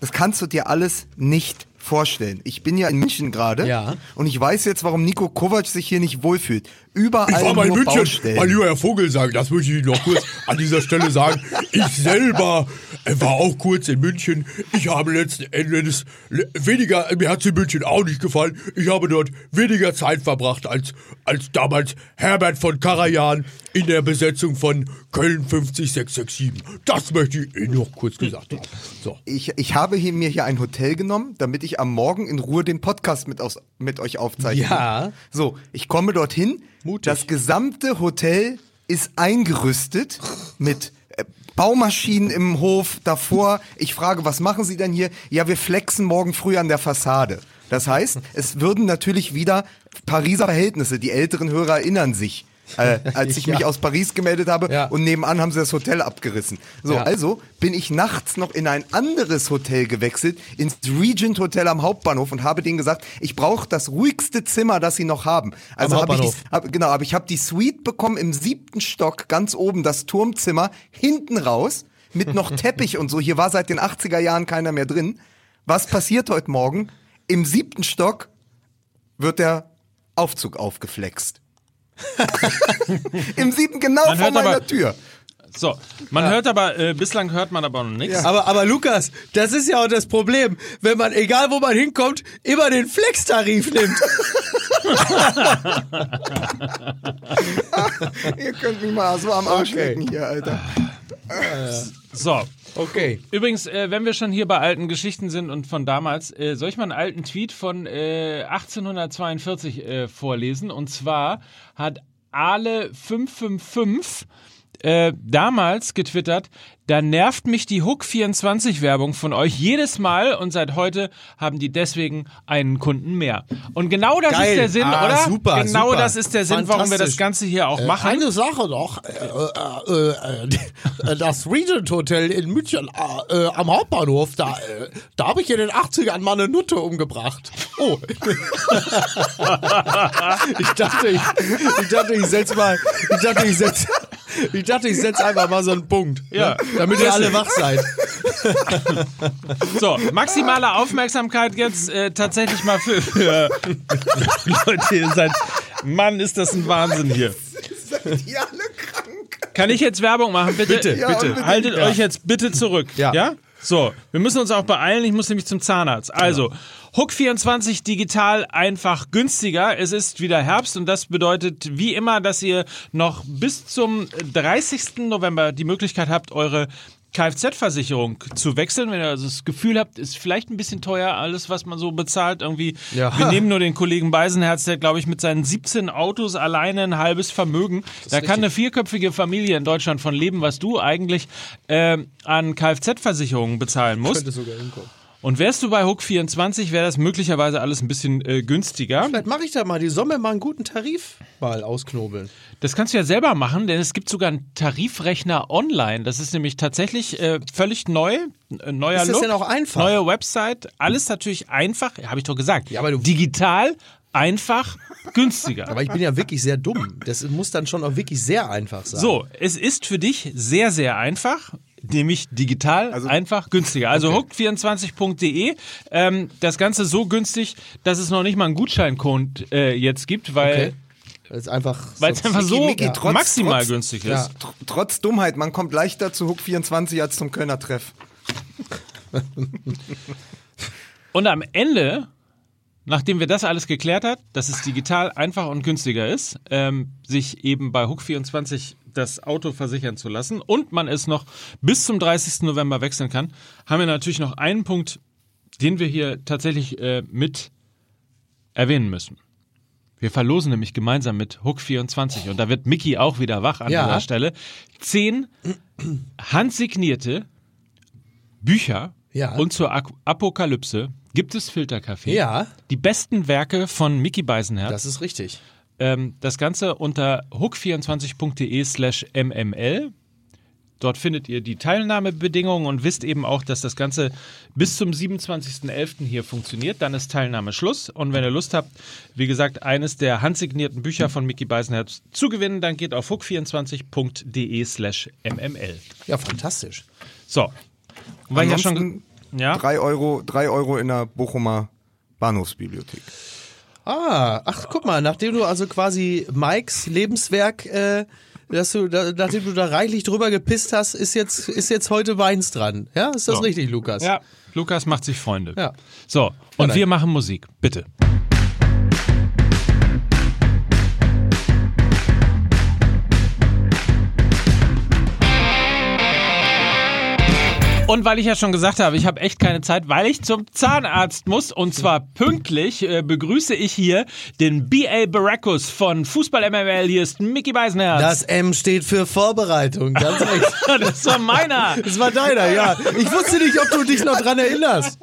das kannst du dir alles nicht vorstellen. Ich bin ja in München gerade Ja. und ich weiß jetzt, warum Nico Kovac sich hier nicht wohlfühlt. Überall Ich war mal in München, Baustellen. mein lieber Herr Vogelsang, das möchte ich noch kurz an dieser Stelle sagen. Ich selber war auch kurz in München. Ich habe letzten Endes weniger, mir hat es in München auch nicht gefallen. Ich habe dort weniger Zeit verbracht als, als damals Herbert von Karajan in der Besetzung von Köln 50667. Das möchte ich Ihnen noch kurz gesagt haben. So. Ich, ich habe hier, mir hier ein Hotel genommen, damit ich am Morgen in Ruhe den Podcast mit, aus, mit euch aufzeichne. Ja. So, ich komme dorthin. Mutig. Das gesamte Hotel ist eingerüstet mit Baumaschinen im Hof davor. Ich frage, was machen Sie denn hier? Ja, wir flexen morgen früh an der Fassade. Das heißt, es würden natürlich wieder Pariser Verhältnisse. Die älteren Hörer erinnern sich. Äh, als ich mich aus Paris gemeldet habe Ja. und nebenan haben sie das Hotel abgerissen. So, Ja. also bin ich nachts noch in ein anderes Hotel gewechselt, ins Regent Hotel am Hauptbahnhof und habe denen gesagt, ich brauche das ruhigste Zimmer, das sie noch haben. Also habe ich, hab, genau, aber ich habe die Suite bekommen im siebten Stock, ganz oben das Turmzimmer, hinten raus mit noch Teppich und so. Hier war seit den 80er Jahren keiner mehr drin. Was passiert heute Morgen? Im siebten Stock wird der Aufzug aufgeflext. Im siebten, genau Man vor meiner aber- Tür. So, man hört aber, äh, bislang hört man aber noch nichts. Aber, aber Lukas, das ist ja auch das Problem, wenn man, egal wo man hinkommt, immer den Flex-Tarif nimmt. Ihr könnt mich mal so am Arsch Okay. lecken hier, Alter. So. Okay. Übrigens, äh, wenn wir schon hier bei alten Geschichten sind und von damals, äh, soll ich mal einen alten Tweet von äh, 1842 äh, vorlesen? Und zwar hat Ale555 äh, damals getwittert, da nervt mich die Hook24-Werbung von euch jedes Mal und seit heute haben die deswegen einen Kunden mehr. Und genau das Geil. ist der Sinn, Ah, oder? super, genau super. das ist der Sinn, warum wir das. Ganze hier auch machen. Eine Sache noch, äh, äh, äh, das Regent Hotel in München äh, äh, am Hauptbahnhof, da, äh, da habe ich in den 80ern mal eine Nutte umgebracht. Oh, Ich dachte, ich, ich dachte, ich setz mal, ich dachte, ich setz, ich dachte, ich setz einfach mal so einen Punkt. Ja. ne? Damit ihr alle wach seid. So, maximale Aufmerksamkeit jetzt äh, tatsächlich mal für, für Leute, ihr seid, Mann, ist das ein Wahnsinn hier. Seid ihr alle krank? Kann ich jetzt Werbung machen? Bitte, Bitte, Ja, bitte. unbedingt. haltet euch jetzt bitte zurück. Ja. ja? So, wir müssen uns auch beeilen, ich muss nämlich zum Zahnarzt. Also, Hook24 digital einfach günstiger. Es ist wieder Herbst und das bedeutet wie immer, dass ihr noch bis zum 30. November die Möglichkeit habt, eure Kfz-Versicherung zu wechseln, wenn ihr also das Gefühl habt, ist vielleicht ein bisschen teuer, alles, was man so bezahlt. Irgendwie, Ja. wir nehmen nur den Kollegen Beisenherz, der, glaube ich, mit seinen 17 Autos alleine ein halbes Vermögen. Da kann eine vierköpfige Familie in Deutschland von leben, was du eigentlich ähm, an Kfz-Versicherungen bezahlen musst. Könnte sogar hinkommen. Und wärst du bei Hook24, wäre das möglicherweise alles ein bisschen äh, günstiger. Vielleicht mache ich da mal, die mir mal einen guten Tarif mal ausknobeln. Das kannst du ja selber machen, denn es gibt sogar einen Tarifrechner online. Das ist nämlich tatsächlich äh, völlig neu, äh, neuer Ist das Look, denn auch einfach? neue Website, alles natürlich einfach, habe ich doch gesagt. Ja, aber du- digital, einfach, günstiger. Aber ich bin ja wirklich sehr dumm. Das muss dann schon auch wirklich sehr einfach sein. So, es ist für dich sehr, sehr einfach. Nämlich digital, einfach, günstiger. Also hook24.de. Ähm, das Ganze so günstig, dass es noch nicht mal einen Gutscheincode äh, jetzt gibt, weil Okay. Das ist einfach. weil es einfach so Micky, trotz- maximal trotz- günstig ist. Ja. Tr trotz Dummheit, man kommt leichter zu Hook 24 als zum Kölner Treff. Und am Ende, nachdem wir das alles geklärt hat, dass es digital einfach und günstiger ist, ähm, sich eben bei Hook24 das Auto versichern zu lassen und man es noch bis zum 30. November wechseln kann, haben wir natürlich noch einen Punkt, den wir hier tatsächlich äh, mit erwähnen müssen. Wir verlosen nämlich gemeinsam mit Hook24 und da wird Mickey auch wieder wach an Ja. dieser Stelle. Zehn handsignierte Bücher Ja. und zur Apokalypse gibt es Filterkaffee. Ja. Die besten Werke von Mickey Beisenherz. Das ist richtig. Ähm, das Ganze unter hook24.de slash mml. Dort findet ihr die Teilnahmebedingungen und wisst eben auch, dass das Ganze bis zum 27.11. hier funktioniert. Dann ist Teilnahme Schluss. Und wenn ihr Lust habt, wie gesagt, eines der handsignierten Bücher von Mickey Beisenherz zu gewinnen, dann geht auf hook24.de slash mml. Ja, fantastisch. So. Und weil ich ja schon, Ja. Drei Euro, drei Euro in der Bochumer Bahnhofsbibliothek. Ah, ach, guck mal, nachdem du also quasi Mikes Lebenswerk, äh, dass du, da, nachdem du da reichlich drüber gepisst hast, ist jetzt, ist jetzt heute Weins dran. Ja, ist das So. richtig, Lukas? Ja, Lukas macht sich Freunde. Ja. So, und nein. wir machen Musik, bitte. Und weil ich ja schon gesagt habe, ich habe echt keine Zeit, weil ich zum Zahnarzt muss und zwar pünktlich, äh, begrüße ich hier den B.A. Baracus von Fußball MML. Hier ist Mickey Beisenherz. Das M steht für Vorbereitung, ganz recht. das war meiner. Das war deiner, ja. Ich wusste nicht, ob du dich noch dran erinnerst.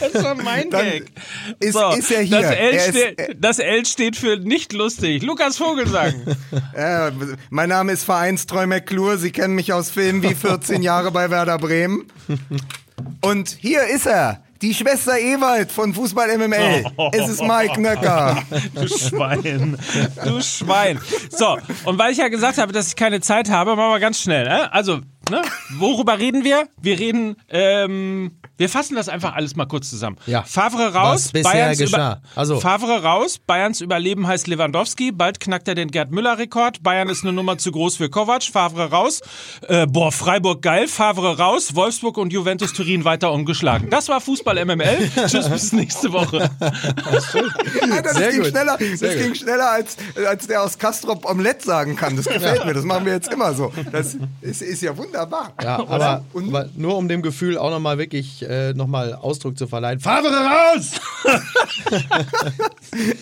Das war mein Dann Gag. ist- ist er hier. Das L, Er ist- steht, das L steht für nicht lustig. Lukas Vogelsang. Äh, mein Name ist Vereinstreu McClure. Sie kennen mich aus Filmen wie 14 Jahre bei Werder Bremen. Und hier ist er. Die Schwester Ewald von Fußball MML. Es ist Mike Nöcker. Du Schwein. Du Schwein. So, und weil ich ja gesagt habe, dass ich keine Zeit habe, machen wir ganz schnell. Ne? Also, ne? worüber reden wir? Wir reden, ähm, wir fassen das einfach alles mal kurz zusammen. Ja. Favre raus, Was bisher Bayerns geschah. Also- Favre raus, Bayerns Überleben heißt Lewandowski, bald knackt er den Gerd Müller-Rekord, Bayern ist eine Nummer zu groß für Kovac, Favre raus, äh, boah, Freiburg geil, Favre raus, Wolfsburg und Juventus Turin weiter ungeschlagen. Das war Fußball MML. Tschüss, bis nächste Woche. Ja, das Sehr ging gut. schneller, das Sehr ging gut. schneller als, als der aus Kastrop Omelette sagen kann. Das gefällt mir. Das machen wir jetzt immer so. Das ist, ist ja wunderbar. Ja, aber, Und- aber nur um dem Gefühl auch nochmal wirklich äh, nochmal Ausdruck zu verleihen. Favre raus!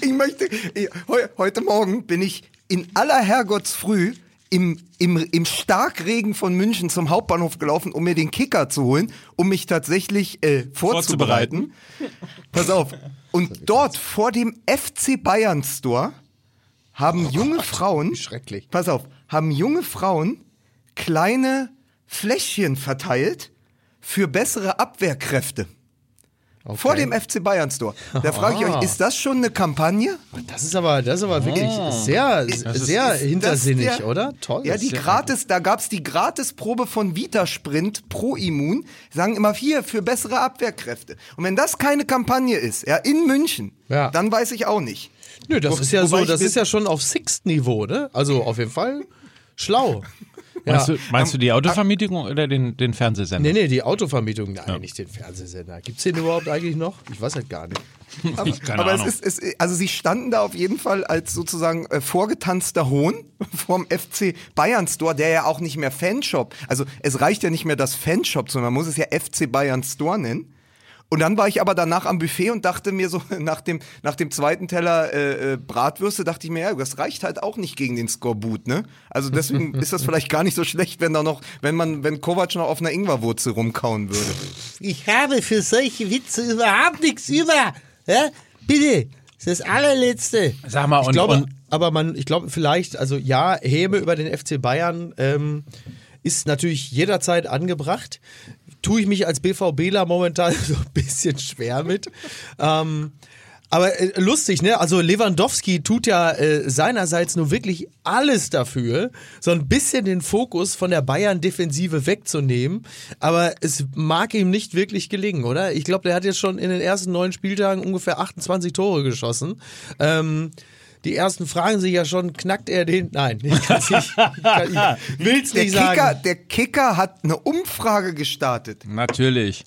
Ich möchte, ich, heu, heute Morgen bin ich in aller Herrgottsfrüh im, im, im Starkregen von München zum Hauptbahnhof gelaufen, um mir den Kicker zu holen, um mich tatsächlich äh, vorzubereiten. Pass auf. Und dort vor dem FC Bayern Store haben junge Frauen, schrecklich. pass auf, haben junge Frauen kleine Fläschchen verteilt für bessere Abwehrkräfte. Vor dem FC Bayern Store. Da frage ich euch, ist das schon eine Kampagne? Das ist aber, das ist aber wirklich sehr, sehr Ist hintersinnig, der- oder? Toll. Ja, die gratis, da gab's die Gratisprobe von Vitasprint Pro Immun, sagen immer hier für bessere Abwehrkräfte. Und wenn das keine Kampagne ist, ja, in München, Ja. dann weiß ich auch nicht. Nö, das Wo- ist ja so, das ist ja schon auf Sixt-Niveau, ne? Also auf jeden Fall schlau. Meinst, Ja. du, meinst du die Autovermietung oder den, den Fernsehsender? Nee, nee, die Autovermietung, nein, nicht den Fernsehsender. Gibt's den überhaupt eigentlich noch? Ich weiß halt gar nicht. Aber, Keine aber es ist, es, also sie standen da auf jeden Fall als sozusagen äh, vorgetanzter Hohn vom FC Bayern Store, der ja auch nicht mehr Fanshop, also es reicht ja nicht mehr das Fanshop, sondern man muss es ja FC Bayern Store nennen. Und dann war ich aber danach am Buffet und dachte mir so, nach dem, nach dem zweiten Teller äh, äh, Bratwürste, dachte ich mir, ja, das reicht halt auch nicht gegen den Skorbut, ne? Also deswegen ist das vielleicht gar nicht so schlecht, wenn da noch, wenn man, wenn Kovac noch auf einer Ingwerwurzel rumkauen würde. Ich habe für solche Witze überhaupt nichts über. Ja? Bitte, das ist das allerletzte. Sag mal, Ich und, glaube, und aber man, ich glaube vielleicht, also ja, Häme über den FC Bayern ähm, ist natürlich jederzeit angebracht. Tue ich mich als BVBler momentan so ein bisschen schwer mit. Ähm, aber äh, lustig, ne? Also Lewandowski tut ja äh, seinerseits nur wirklich alles dafür, so ein bisschen den Fokus von der Bayern-Defensive wegzunehmen. Aber es mag ihm nicht wirklich gelingen, oder? Ich glaube, der hat jetzt schon in den ersten neun Spieltagen ungefähr 28 Tore geschossen. Ähm, die ersten fragen sich ja schon, knackt er den? Nein, ich kann's nicht, ich kann, ich will's Der nicht Kicker, sagen. der Kicker hat eine Umfrage gestartet. natürlich.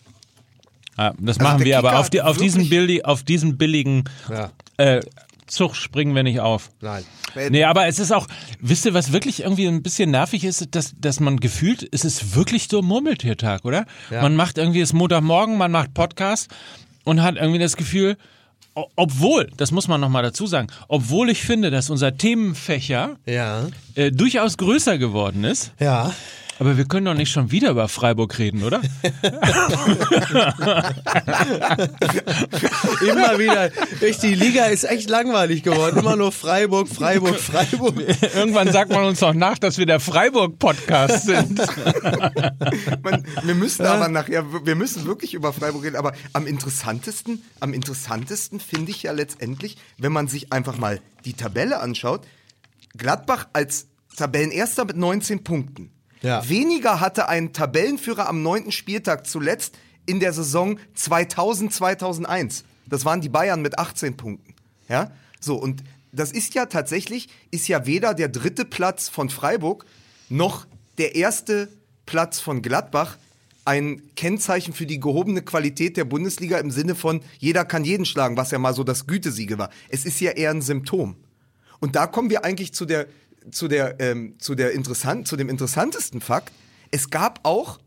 Ja, das Also machen der wir, aber Kicker auf, die, auf, diesen billi, auf diesen billigen Ja. äh, Zug springen wir nicht auf. Nein. Nee, aber es ist auch, wisst ihr, was wirklich irgendwie ein bisschen nervig ist, dass, dass man gefühlt, es ist wirklich so Murmeltiertag, oder? Ja. Man macht irgendwie, es ist Montagmorgen, man macht Podcast und hat irgendwie das Gefühl, obwohl, das muss man nochmal dazu sagen, obwohl ich finde, dass unser Themenfächer Ja. äh, durchaus größer geworden ist, Ja. Aber wir können doch nicht schon wieder über Freiburg reden, oder? Immer wieder. Echt, die Liga ist echt langweilig geworden. Immer nur Freiburg, Freiburg, Freiburg. Irgendwann sagt man uns doch nach, dass wir der Freiburg-Podcast sind. Man, wir müssen aber nachher, wir müssen wirklich über Freiburg reden, aber am interessantesten, am interessantesten finde ich ja letztendlich, wenn man sich einfach mal die Tabelle anschaut, Gladbach als Tabellenerster mit 19 Punkten. Ja. Weniger hatte ein Tabellenführer am neunten Spieltag zuletzt in der Saison 2000, 2001. Das waren die Bayern mit 18 Punkten. Ja, so und das ist ja tatsächlich, ist ja weder der dritte Platz von Freiburg noch der erste Platz von Gladbach ein Kennzeichen für die gehobene Qualität der Bundesliga im Sinne von jeder kann jeden schlagen, was ja mal so das Gütesiege war. Es ist ja eher ein Symptom. Und da kommen wir eigentlich zu der zu der ähm, zu der interessant zu dem interessantesten Fakt. Es gab auch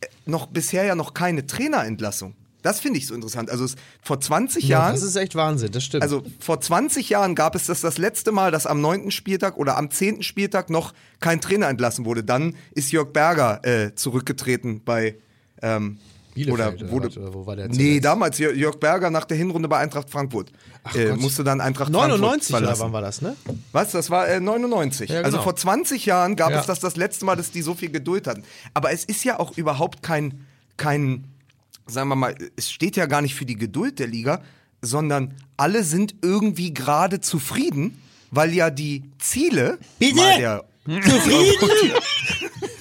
äh, noch bisher ja noch keine Trainerentlassung. Das finde ich so interessant. Also es, vor 20 Ja, Jahren das ist echt Wahnsinn, das stimmt. also vor 20 Jahren gab es das das letzte Mal, dass am 9. Spieltag oder am 10. Spieltag noch kein Trainer entlassen wurde. Dann ist Jörg Berger äh, zurückgetreten bei ähm, Bielefeld oder was, oder wo war der Nee, zuletzt? damals Jör- Jörg Berger nach der Hinrunde bei Eintracht Frankfurt. äh, Gott. musste dann Eintracht 99 Frankfurt verlassen. wann war das, ne? Was? Das war äh, 99. Ja, Also genau. vor 20 Jahren gab Ja. es das das letzte Mal, dass die so viel Geduld hatten. Aber es ist ja auch überhaupt kein, kein, sagen wir mal, es steht ja gar nicht für die Geduld der Liga, sondern alle sind irgendwie gerade zufrieden, weil ja die Ziele Bitte? Zufrieden?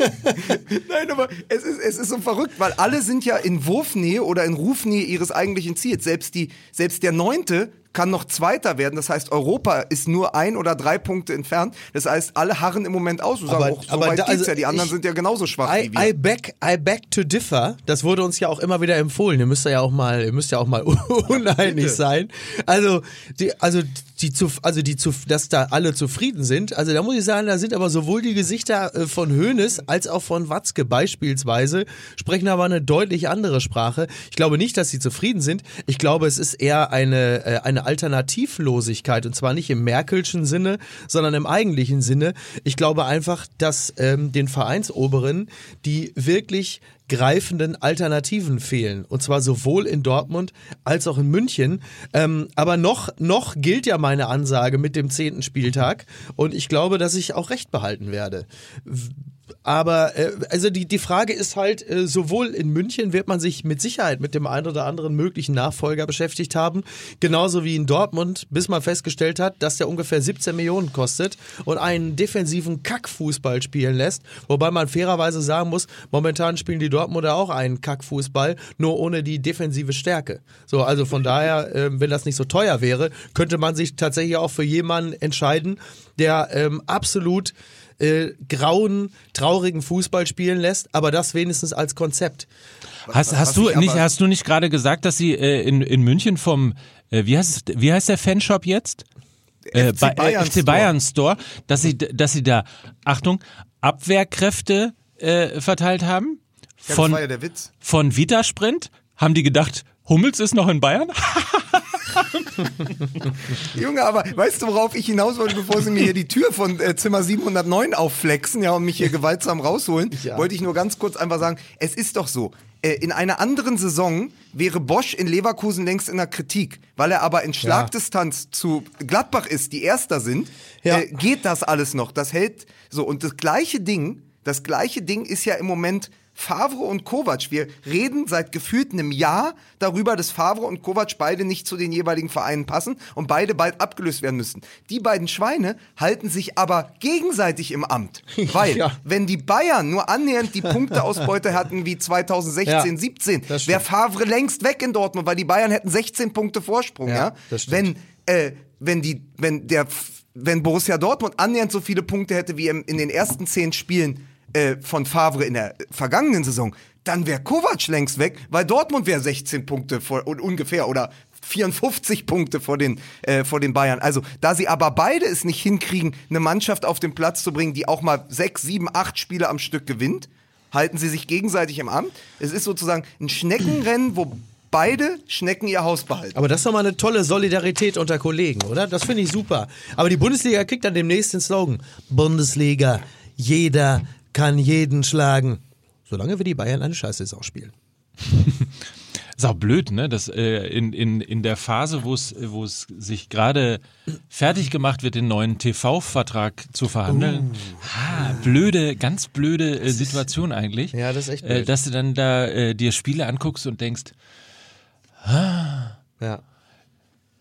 Nein, aber es ist, es ist so verrückt, weil alle sind ja in Wurfnähe oder in Rufnähe ihres eigentlichen Ziels. Selbst, die, selbst der Neunte kann noch Zweiter werden. Das heißt, Europa ist nur ein oder drei Punkte entfernt. Das heißt, alle harren im Moment aus Aber- oh, so aber weit da- also ja. Die anderen ich- sind ja genauso schwach I, wie wir. I, beg, I beg to differ. Das wurde uns ja auch immer wieder empfohlen. Ihr müsst ja auch mal, ihr müsst ja auch mal uneinig sein. Also, die, also, die zu, also die zu, dass da alle zufrieden sind. Also da muss ich sagen, da sind aber sowohl die Gesichter äh, von Hoeneß als auch von Watzke beispielsweise sprechen aber eine deutlich andere Sprache. Ich glaube nicht, dass sie zufrieden sind. Ich glaube, es ist eher eine, äh, Alternativlosigkeit und zwar nicht im Merkelschen Sinne, sondern im eigentlichen Sinne. Ich glaube einfach, dass ähm, den Vereinsoberen die wirklich greifenden Alternativen fehlen. Und zwar sowohl in Dortmund als auch in München. Ähm, aber noch, noch gilt ja meine Ansage mit dem zehnten Spieltag. Und ich glaube, dass ich auch recht behalten werde. Aber äh, also die, die Frage ist halt, äh, sowohl in München wird man sich mit Sicherheit mit dem einen oder anderen möglichen Nachfolger beschäftigt haben, genauso wie in Dortmund, bis man festgestellt hat, dass der ungefähr 17 Millionen kostet und einen defensiven Kackfußball spielen lässt. Wobei man fairerweise sagen muss, momentan spielen die Dortmunder auch einen Kackfußball, nur ohne die defensive Stärke. So, also von daher, äh, wenn das nicht so teuer wäre, könnte man sich tatsächlich auch für jemanden entscheiden, der ähm, absolut äh, grauen, traurigen Fußball spielen lässt, aber das wenigstens als Konzept. Hast, was hast, du ich nicht, hast du nicht gerade gesagt, dass sie äh, in, in München vom, äh, wie, heißt, wie heißt der Fanshop jetzt? Äh, FC bei- Bayern äh, FC Bayern Store, dass sie, dass sie da, Achtung, Abwehrkräfte äh, verteilt haben? Ja, das Von, war ja der Witz. von Vitasprint? Haben die gedacht, Hummels ist noch in Bayern? Junge, aber weißt du, worauf ich hinaus wollte, bevor sie mir hier die Tür von äh, Zimmer 709 aufflexen, ja, und mich hier gewaltsam rausholen, Ja. wollte ich nur ganz kurz einfach sagen, es ist doch so, äh, in einer anderen Saison wäre Bosch in Leverkusen längst in der Kritik, weil er aber in Schlagdistanz zu Gladbach ist, die Erster sind, Ja. äh, geht das alles noch. Das hält so. Und das gleiche Ding, das gleiche Ding ist ja im Moment Favre und Kovac. Wir reden seit gefühlt einem Jahr darüber, dass Favre und Kovac beide nicht zu den jeweiligen Vereinen passen und beide bald abgelöst werden müssen. Die beiden Schweine halten sich aber gegenseitig im Amt. Weil, Ja. wenn die Bayern nur annähernd die Punkteausbeute hatten wie 2016, Ja, 17, das stimmt. wäre Favre längst weg in Dortmund, weil die Bayern hätten 16 Punkte Vorsprung, Ja, ja? Wenn, äh, wenn die, wenn der, wenn Borussia Dortmund annähernd so viele Punkte hätte wie im, in den ersten zehn Spielen äh, von Favre in der vergangenen Saison, dann wäre Kovac längst weg, weil Dortmund wäre 16 Punkte vor, un- ungefähr oder 54 Punkte vor den, äh, vor den Bayern. Also, da sie aber beide es nicht hinkriegen, eine Mannschaft auf den Platz zu bringen, die auch mal sechs, sieben, acht Spiele am Stück gewinnt, halten sie sich gegenseitig im Amt. Es ist sozusagen ein Schneckenrennen, wo beide Schnecken ihr Haus behalten. Aber das ist doch mal eine tolle Solidarität unter Kollegen, oder? Das finde ich super. Aber die Bundesliga kriegt dann demnächst den Slogan. Bundesliga, jeder kann jeden schlagen. Solange wir die Bayern eine Scheißsaison spielen. Ist auch blöd, ne? Dass äh, in, in, in der Phase, wo es wo es sich gerade fertig gemacht wird, den neuen TV-Vertrag zu verhandeln. Ha, blöde, ganz blöde äh, Situation eigentlich. Ja, das ist echt Äh, blöd. dass du dann da äh, dir Spiele anguckst und denkst, Ja,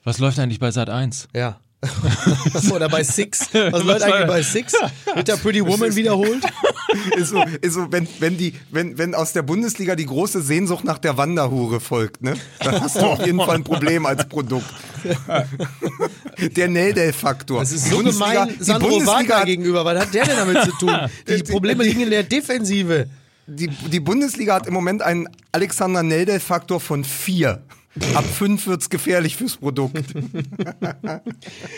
was läuft eigentlich bei Sat 1? ja. Oder bei Six. Was läuft eigentlich bei Six? Wird da Pretty Woman wiederholt? ist so, ist so wenn, wenn, die, wenn, wenn aus der Bundesliga die große Sehnsucht nach der Wanderhure folgt, ne? dann hast du auf jeden Fall ein Problem als Produkt. Der Neldel-Faktor. Das ist so Bundesliga- gemein Sandro Bundesliga Wagner hat- gegenüber. Was hat der denn damit zu tun? Die Die- Probleme liegen in der Defensive. die, die Bundesliga hat im Moment einen Alexander Neldel-Faktor von vier. Ab fünf wird's gefährlich fürs Produkt.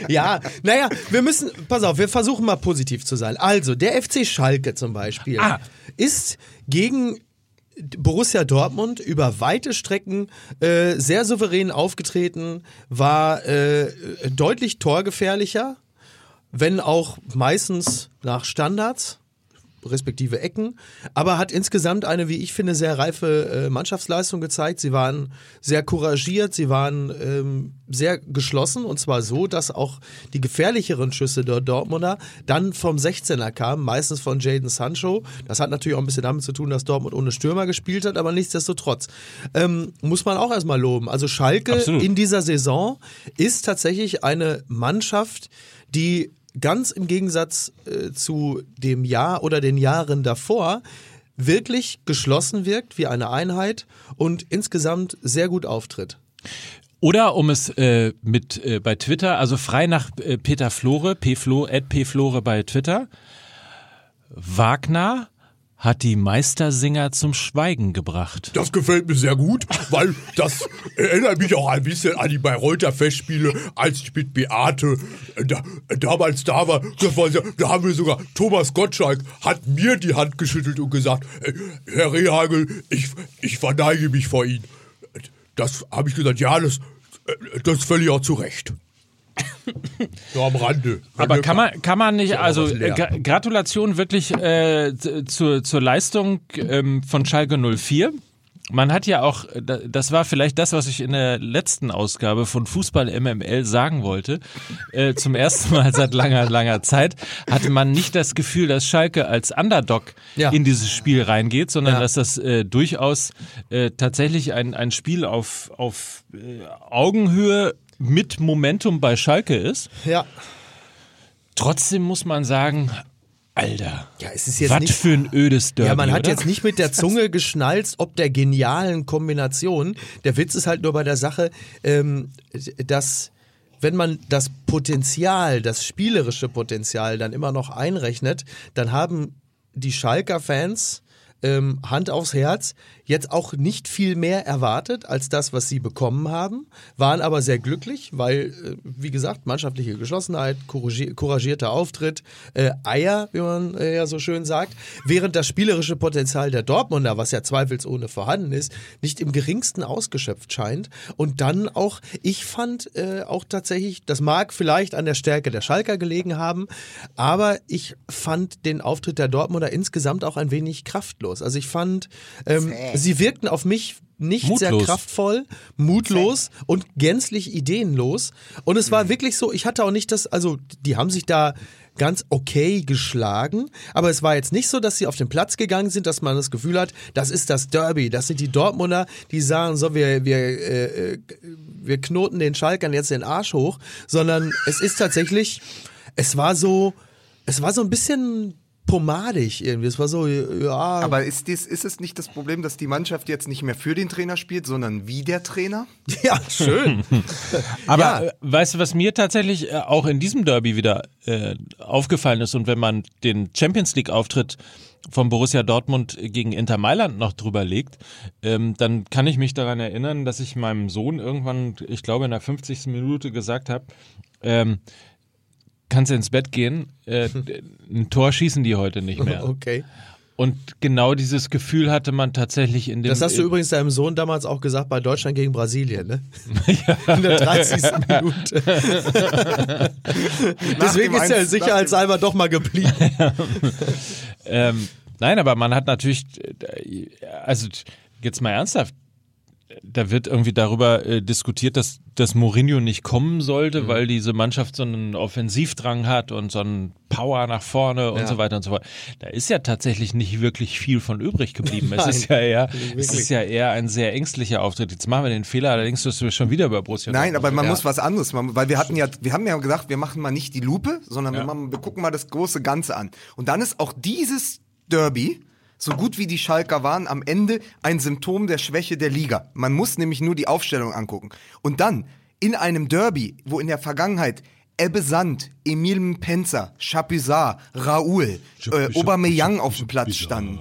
Ja, naja, wir müssen, pass auf, wir versuchen mal positiv zu sein. Also, der FC Schalke zum Beispiel Ah. ist gegen Borussia Dortmund über weite Strecken äh, sehr souverän aufgetreten, war äh, deutlich torgefährlicher, wenn auch meistens nach Standards respektive Ecken, aber hat insgesamt eine, wie ich finde, sehr reife äh, Mannschaftsleistung gezeigt. Sie waren sehr couragiert, sie waren ähm, sehr geschlossen und zwar so, dass auch die gefährlicheren Schüsse der Dortmunder dann vom 16er kamen, meistens von Jaden Sancho. Das hat natürlich auch ein bisschen damit zu tun, dass Dortmund ohne Stürmer gespielt hat, aber nichtsdestotrotz ähm, muss man auch erstmal loben. Also Schalke Absolut. in dieser Saison ist tatsächlich eine Mannschaft, die ganz im Gegensatz äh, zu dem Jahr oder den Jahren davor wirklich geschlossen wirkt wie eine Einheit und insgesamt sehr gut auftritt. Oder um es äh, mit äh, bei Twitter, also frei nach äh, Peter Flore, pflo, at pflore bei Twitter. Wagner hat die Meistersinger zum Schweigen gebracht. Das gefällt mir sehr gut, weil das erinnert mich auch ein bisschen an die Bayreuther Festspiele, als ich mit Beate äh, da, damals da war. War da haben wir sogar, Thomas Gottschalk hat mir die Hand geschüttelt und gesagt, äh, Herr Rehagel, ich, ich verneige mich vor Ihnen. Das habe ich gesagt, ja, das, äh, das völlig auch zu Recht. Nur am Rande. Aber kann man, kann man nicht, also äh, Gratulation wirklich äh, zur, zur Leistung ähm, von Schalke 04. Man hat ja auch, äh, da- das war vielleicht das, was ich in der letzten Ausgabe von Fußball MML sagen wollte. Äh, zum ersten Mal seit langer, langer Zeit hatte man nicht das Gefühl, dass Schalke als Underdog Ja. in dieses Spiel reingeht, sondern Ja. dass das äh, durchaus äh, tatsächlich ein, ein Spiel auf, auf äh, Augenhöhe mit Momentum bei Schalke ist. Ja. Trotzdem muss man sagen, Alter, Ja, es ist jetzt was nicht- für ein ödes Derby, Ja, man hat oder? jetzt nicht mit der Zunge geschnalzt, ob der genialen Kombination. Der Witz ist halt nur bei der Sache, ähm, dass wenn man das Potenzial, das spielerische Potenzial dann immer noch einrechnet, dann haben die Schalker Fans ähm, Hand aufs Herz jetzt auch nicht viel mehr erwartet als das, was sie bekommen haben, waren aber sehr glücklich, weil, äh, wie gesagt, mannschaftliche Geschlossenheit, couragi- couragierter Auftritt, äh, Eier, wie man äh, ja so schön sagt, während das spielerische Potenzial der Dortmunder, was ja zweifelsohne vorhanden ist, nicht im geringsten ausgeschöpft scheint. Und dann auch, ich fand äh, auch tatsächlich, das mag vielleicht an der Stärke der Schalker gelegen haben, aber ich fand den Auftritt der Dortmunder insgesamt auch ein wenig kraftlos. Also ich fand, ähm, sie wirkten auf mich nicht sehr Mutlos. kraftvoll, mutlos und gänzlich ideenlos. Und es war wirklich so, ich hatte auch nicht das, also die haben sich da ganz okay geschlagen, aber es war jetzt nicht so, dass sie auf den Platz gegangen sind, dass man das Gefühl hat, das ist das Derby, das sind die Dortmunder, die sagen so, wir, wir, äh, wir knoten den Schalkern jetzt den Arsch hoch, sondern es ist tatsächlich, es war so, es war so ein bisschen pomadig irgendwie, es war so, ja, Aber ist, dies, ist es nicht das Problem, dass die Mannschaft jetzt nicht mehr für den Trainer spielt, sondern wie der Trainer? ja, schön. Aber Ja. äh, weißt du, was mir tatsächlich äh, auch in diesem Derby wieder äh, aufgefallen ist und wenn man den Champions League Auftritt von Borussia Dortmund gegen Inter Mailand noch drüber legt, ähm, dann kann ich mich daran erinnern, dass ich meinem Sohn irgendwann, ich glaube in der 50. Minute gesagt habe, ähm, kannst du ins Bett gehen, äh, ein Tor schießen die heute nicht mehr. Okay. Und genau dieses Gefühl hatte man tatsächlich in dem Das hast du übrigens deinem Sohn damals auch gesagt bei Deutschland gegen Brasilien, ne? In der 30. Minute. Deswegen ist er sicherheitshalber doch mal geblieben. Ähm, nein, aber man hat natürlich, äh, also jetzt mal ernsthaft, da wird irgendwie darüber äh, diskutiert, dass, dass Mourinho nicht kommen sollte, weil diese Mannschaft so einen Offensivdrang hat und so einen Power nach vorne und Ja. so weiter und so fort. Da ist ja tatsächlich nicht wirklich viel von übrig geblieben. es Nein, ist ja eher, es ist ja eher ein sehr ängstlicher Auftritt. Jetzt machen wir den Fehler, allerdings dass wir schon wieder über Borussia Nein, aber man reden. muss was anderes machen, weil wir hatten ja, wir haben ja gesagt, wir machen mal nicht die Lupe, sondern wir, machen, wir gucken mal das große Ganze an. Und dann ist auch dieses Derby, so gut wie die Schalker waren, am Ende ein Symptom der Schwäche der Liga. Man muss nämlich nur die Aufstellung angucken. Und dann in einem Derby, wo in der Vergangenheit Ebbe Sand, Emil Mpenza, Chapuisat, Raoul, äh, Aubameyang auf dem Platz standen,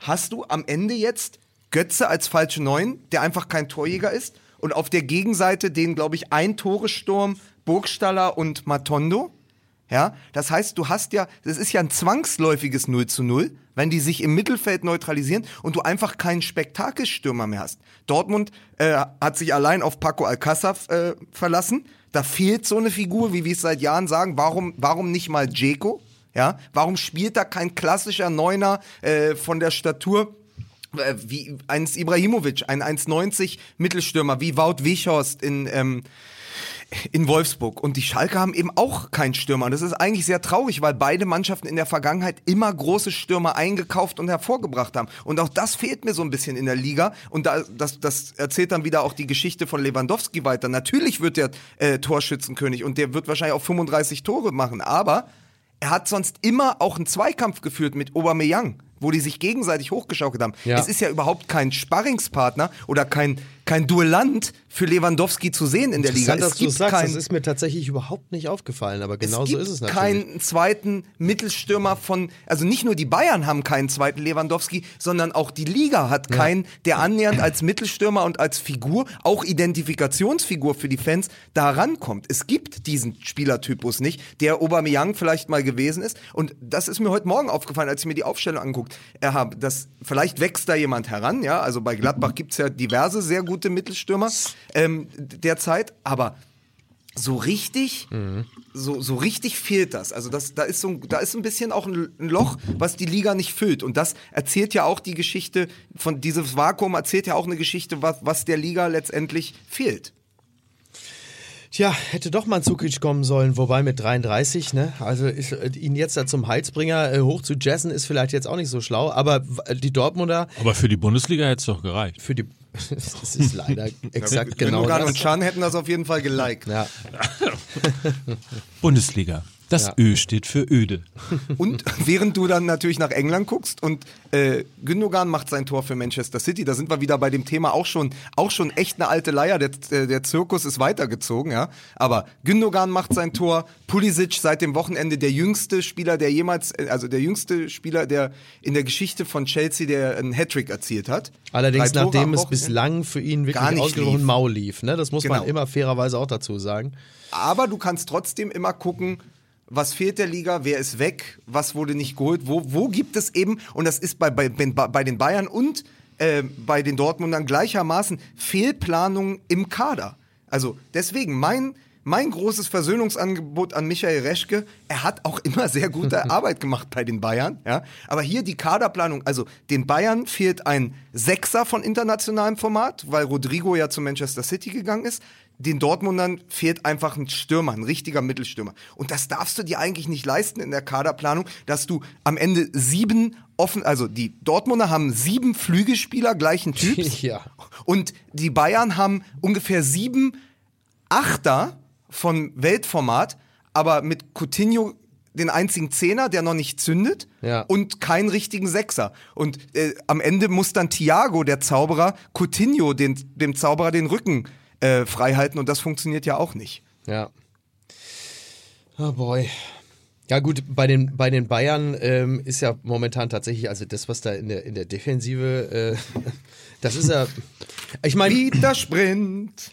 hast du am Ende jetzt Götze als falsche Neun, der einfach kein Torjäger ist, und auf der Gegenseite den, glaube ich, ein Toresturm, Burgstaller und Matondo. Ja, das heißt, du hast ja, das ist ja ein zwangsläufiges 0 zu 0, wenn die sich im Mittelfeld neutralisieren und du einfach keinen Spektakelstürmer mehr hast. Dortmund äh, hat sich allein auf Paco Alcázar äh, verlassen. Da fehlt so eine Figur, wie wir es seit Jahren sagen. Warum, warum nicht mal Dzeko? Ja, warum spielt da kein klassischer Neuner äh, von der Statur? äh, wie eins Ibrahimovic, ein 1,90 Mittelstürmer, wie Wout Weghorst in, ähm, in Wolfsburg. Und die Schalke haben eben auch keinen Stürmer. Und das ist eigentlich sehr traurig, weil beide Mannschaften in der Vergangenheit immer große Stürmer eingekauft und hervorgebracht haben. Und auch das fehlt mir so ein bisschen in der Liga. Und da, das, das erzählt dann wieder auch die Geschichte von Lewandowski weiter. Natürlich wird der äh, Torschützenkönig und der wird wahrscheinlich auch 35 Tore machen. Aber er hat sonst immer auch einen Zweikampf geführt mit Aubameyang wo die sich gegenseitig hochgeschaukelt haben. Ja. Es ist ja überhaupt kein Sparringspartner oder kein, kein Duellant für Lewandowski zu sehen in der Liga. Es dass du gibt sagst, kein, das ist mir tatsächlich überhaupt nicht aufgefallen, aber genau es so gibt ist es natürlich. keinen zweiten Mittelstürmer von, also nicht nur die Bayern haben keinen zweiten Lewandowski, sondern auch die Liga hat keinen, der annähernd als Mittelstürmer und als Figur, auch Identifikationsfigur für die Fans, da rankommt. Es gibt diesen Spielertypus nicht, der Aubameyang vielleicht mal gewesen ist. Und das ist mir heute Morgen aufgefallen, als ich mir die Aufstellung anguckt habe. Das, vielleicht wächst da jemand heran, ja. Also bei Gladbach gibt's ja diverse sehr gute Mittelstürmer ähm, derzeit, aber so richtig, so, so richtig fehlt das. Also das, da, ist so, ein- da ist ein bisschen auch ein, ein Loch, was die Liga nicht füllt. Und das erzählt ja auch die Geschichte von dieses Vakuum erzählt ja auch eine Geschichte, was, was der Liga letztendlich fehlt. Tja, hätte doch mal ein Zukic kommen sollen, wobei mit 33, ne? Also ist, äh, ihn jetzt da zum Heilsbringer äh, hoch zu jazzen ist vielleicht jetzt auch nicht so schlau, aber die Dortmunder Aber für die Bundesliga hätte es doch gereicht. für die das ist leider exakt genau Gündogan das. und Chan hätten das auf jeden Fall geliked. Ja, Bundesliga. Das Ja. Ö steht für öde. Und während du dann natürlich nach England guckst und äh, Gündogan macht sein Tor für Manchester City, da sind wir wieder bei dem Thema auch schon, auch schon echt eine alte Leier. Der, äh, der Zirkus ist weitergezogen, ja. Aber Gündogan macht sein Tor, Pulisic seit dem Wochenende der jüngste Spieler, der jemals, äh, also der jüngste Spieler, der in der Geschichte von Chelsea, der einen Hattrick erzielt hat. allerdings Drei nachdem es bislang für ihn Gar wirklich nicht ausgesprochen lief. mau lief, ne? Das muss man Genau. immer fairerweise auch dazu sagen. Aber du kannst trotzdem immer gucken, was fehlt der Liga, wer ist weg, was wurde nicht geholt, wo, wo gibt es eben, und das ist bei, bei, bei den Bayern und äh, bei den Dortmundern gleichermaßen Fehlplanung im Kader. Also deswegen mein, mein großes Versöhnungsangebot an Michael Reschke, er hat auch immer sehr gute Arbeit gemacht bei den Bayern, ja. Aber hier die Kaderplanung, also den Bayern fehlt ein Sechser von internationalem Format, weil Rodrigo ja zu Manchester City gegangen ist. Den Dortmundern fehlt einfach ein Stürmer, ein richtiger Mittelstürmer. Und das darfst du dir eigentlich nicht leisten in der Kaderplanung, dass du am Ende sieben offen, also die Dortmunder haben sieben Flügelspieler gleichen Typs. Ja. Und die Bayern haben ungefähr sieben Achter von Weltformat, aber mit Coutinho den einzigen Zehner, der noch nicht zündet Ja. und keinen richtigen Sechser. Und äh, am Ende muss dann Thiago, der Zauberer, Coutinho, den, dem Zauberer, den Rücken äh, frei halten und das funktioniert ja auch nicht. Ja. Oh boy. Ja gut, bei den, bei den Bayern ähm, ist ja momentan tatsächlich, also das, was da in der, in der Defensive, äh, das ist ja, ich meine, Peter Sprint.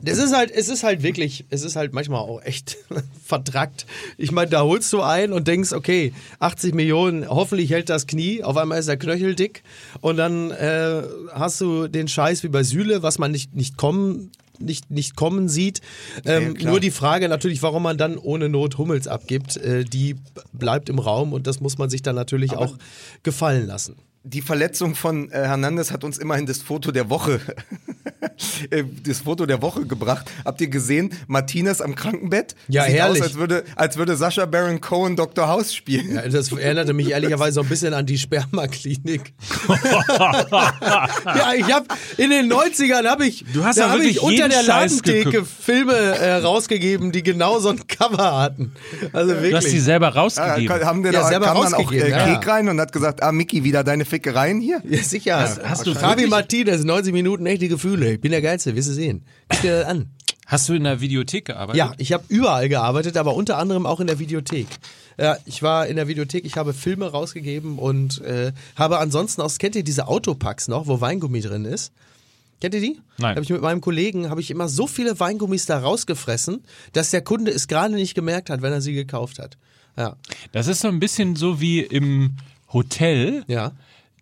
Das ist halt, es ist halt wirklich, es ist halt manchmal auch echt vertrackt. Ich meine, da holst du ein und denkst, okay, 80 Millionen, hoffentlich hält das Knie, auf einmal ist der Knöchel dick und dann äh, hast du den Scheiß wie bei Süle, was man nicht, nicht kommen nicht, nicht kommen sieht. Ähm, klar. nur die Frage natürlich, warum man dann ohne Not Hummels abgibt, äh, die bleibt im Raum und das muss man sich dann natürlich auch gefallen lassen. Die Verletzung von äh, Hernandez hat uns immerhin das Foto der Woche äh, das Foto der Woche gebracht. Habt ihr gesehen, Martinez am Krankenbett? Ja, Sieht herrlich. Aus, als würde, als würde Sascha Baron Cohen Dr. House spielen. Ja, das erinnerte mich ehrlicherweise so ein bisschen an die Spermaklinik. ja, ich habe in den 90ern habe ich, Du hast da ja hab wirklich ich unter der Ladentheke. Filme äh, rausgegeben, die genau so ein Cover hatten. Also Du hast die wirklich. selber Ja, rausgegeben. haben wir Ja, da, selber kam dann auch rausgegeben, äh, ja, ja. Kek rein und hat gesagt, ah Micky, wieder deine Fickereien hier? Ja, sicher. hast du Javi wirklich- Martinez, 90 Minuten echte Gefühle. Ich bin der Geilste, wirst du sehen. Guck dir das an. Hast du in der Videothek gearbeitet? Ja, ich habe überall gearbeitet, aber unter anderem auch in der Videothek. Ja, ich war in der Videothek, ich habe Filme rausgegeben und äh, habe ansonsten auch, kennt ihr diese Autopacks noch, wo Weingummi drin ist? Kennt ihr die? Nein. Habe ich mit meinem Kollegen, habe ich immer so viele Weingummis da rausgefressen, dass der Kunde es gerade nicht gemerkt hat, wenn er sie gekauft hat. Ja, Das ist so ein bisschen so wie im Hotel. ja.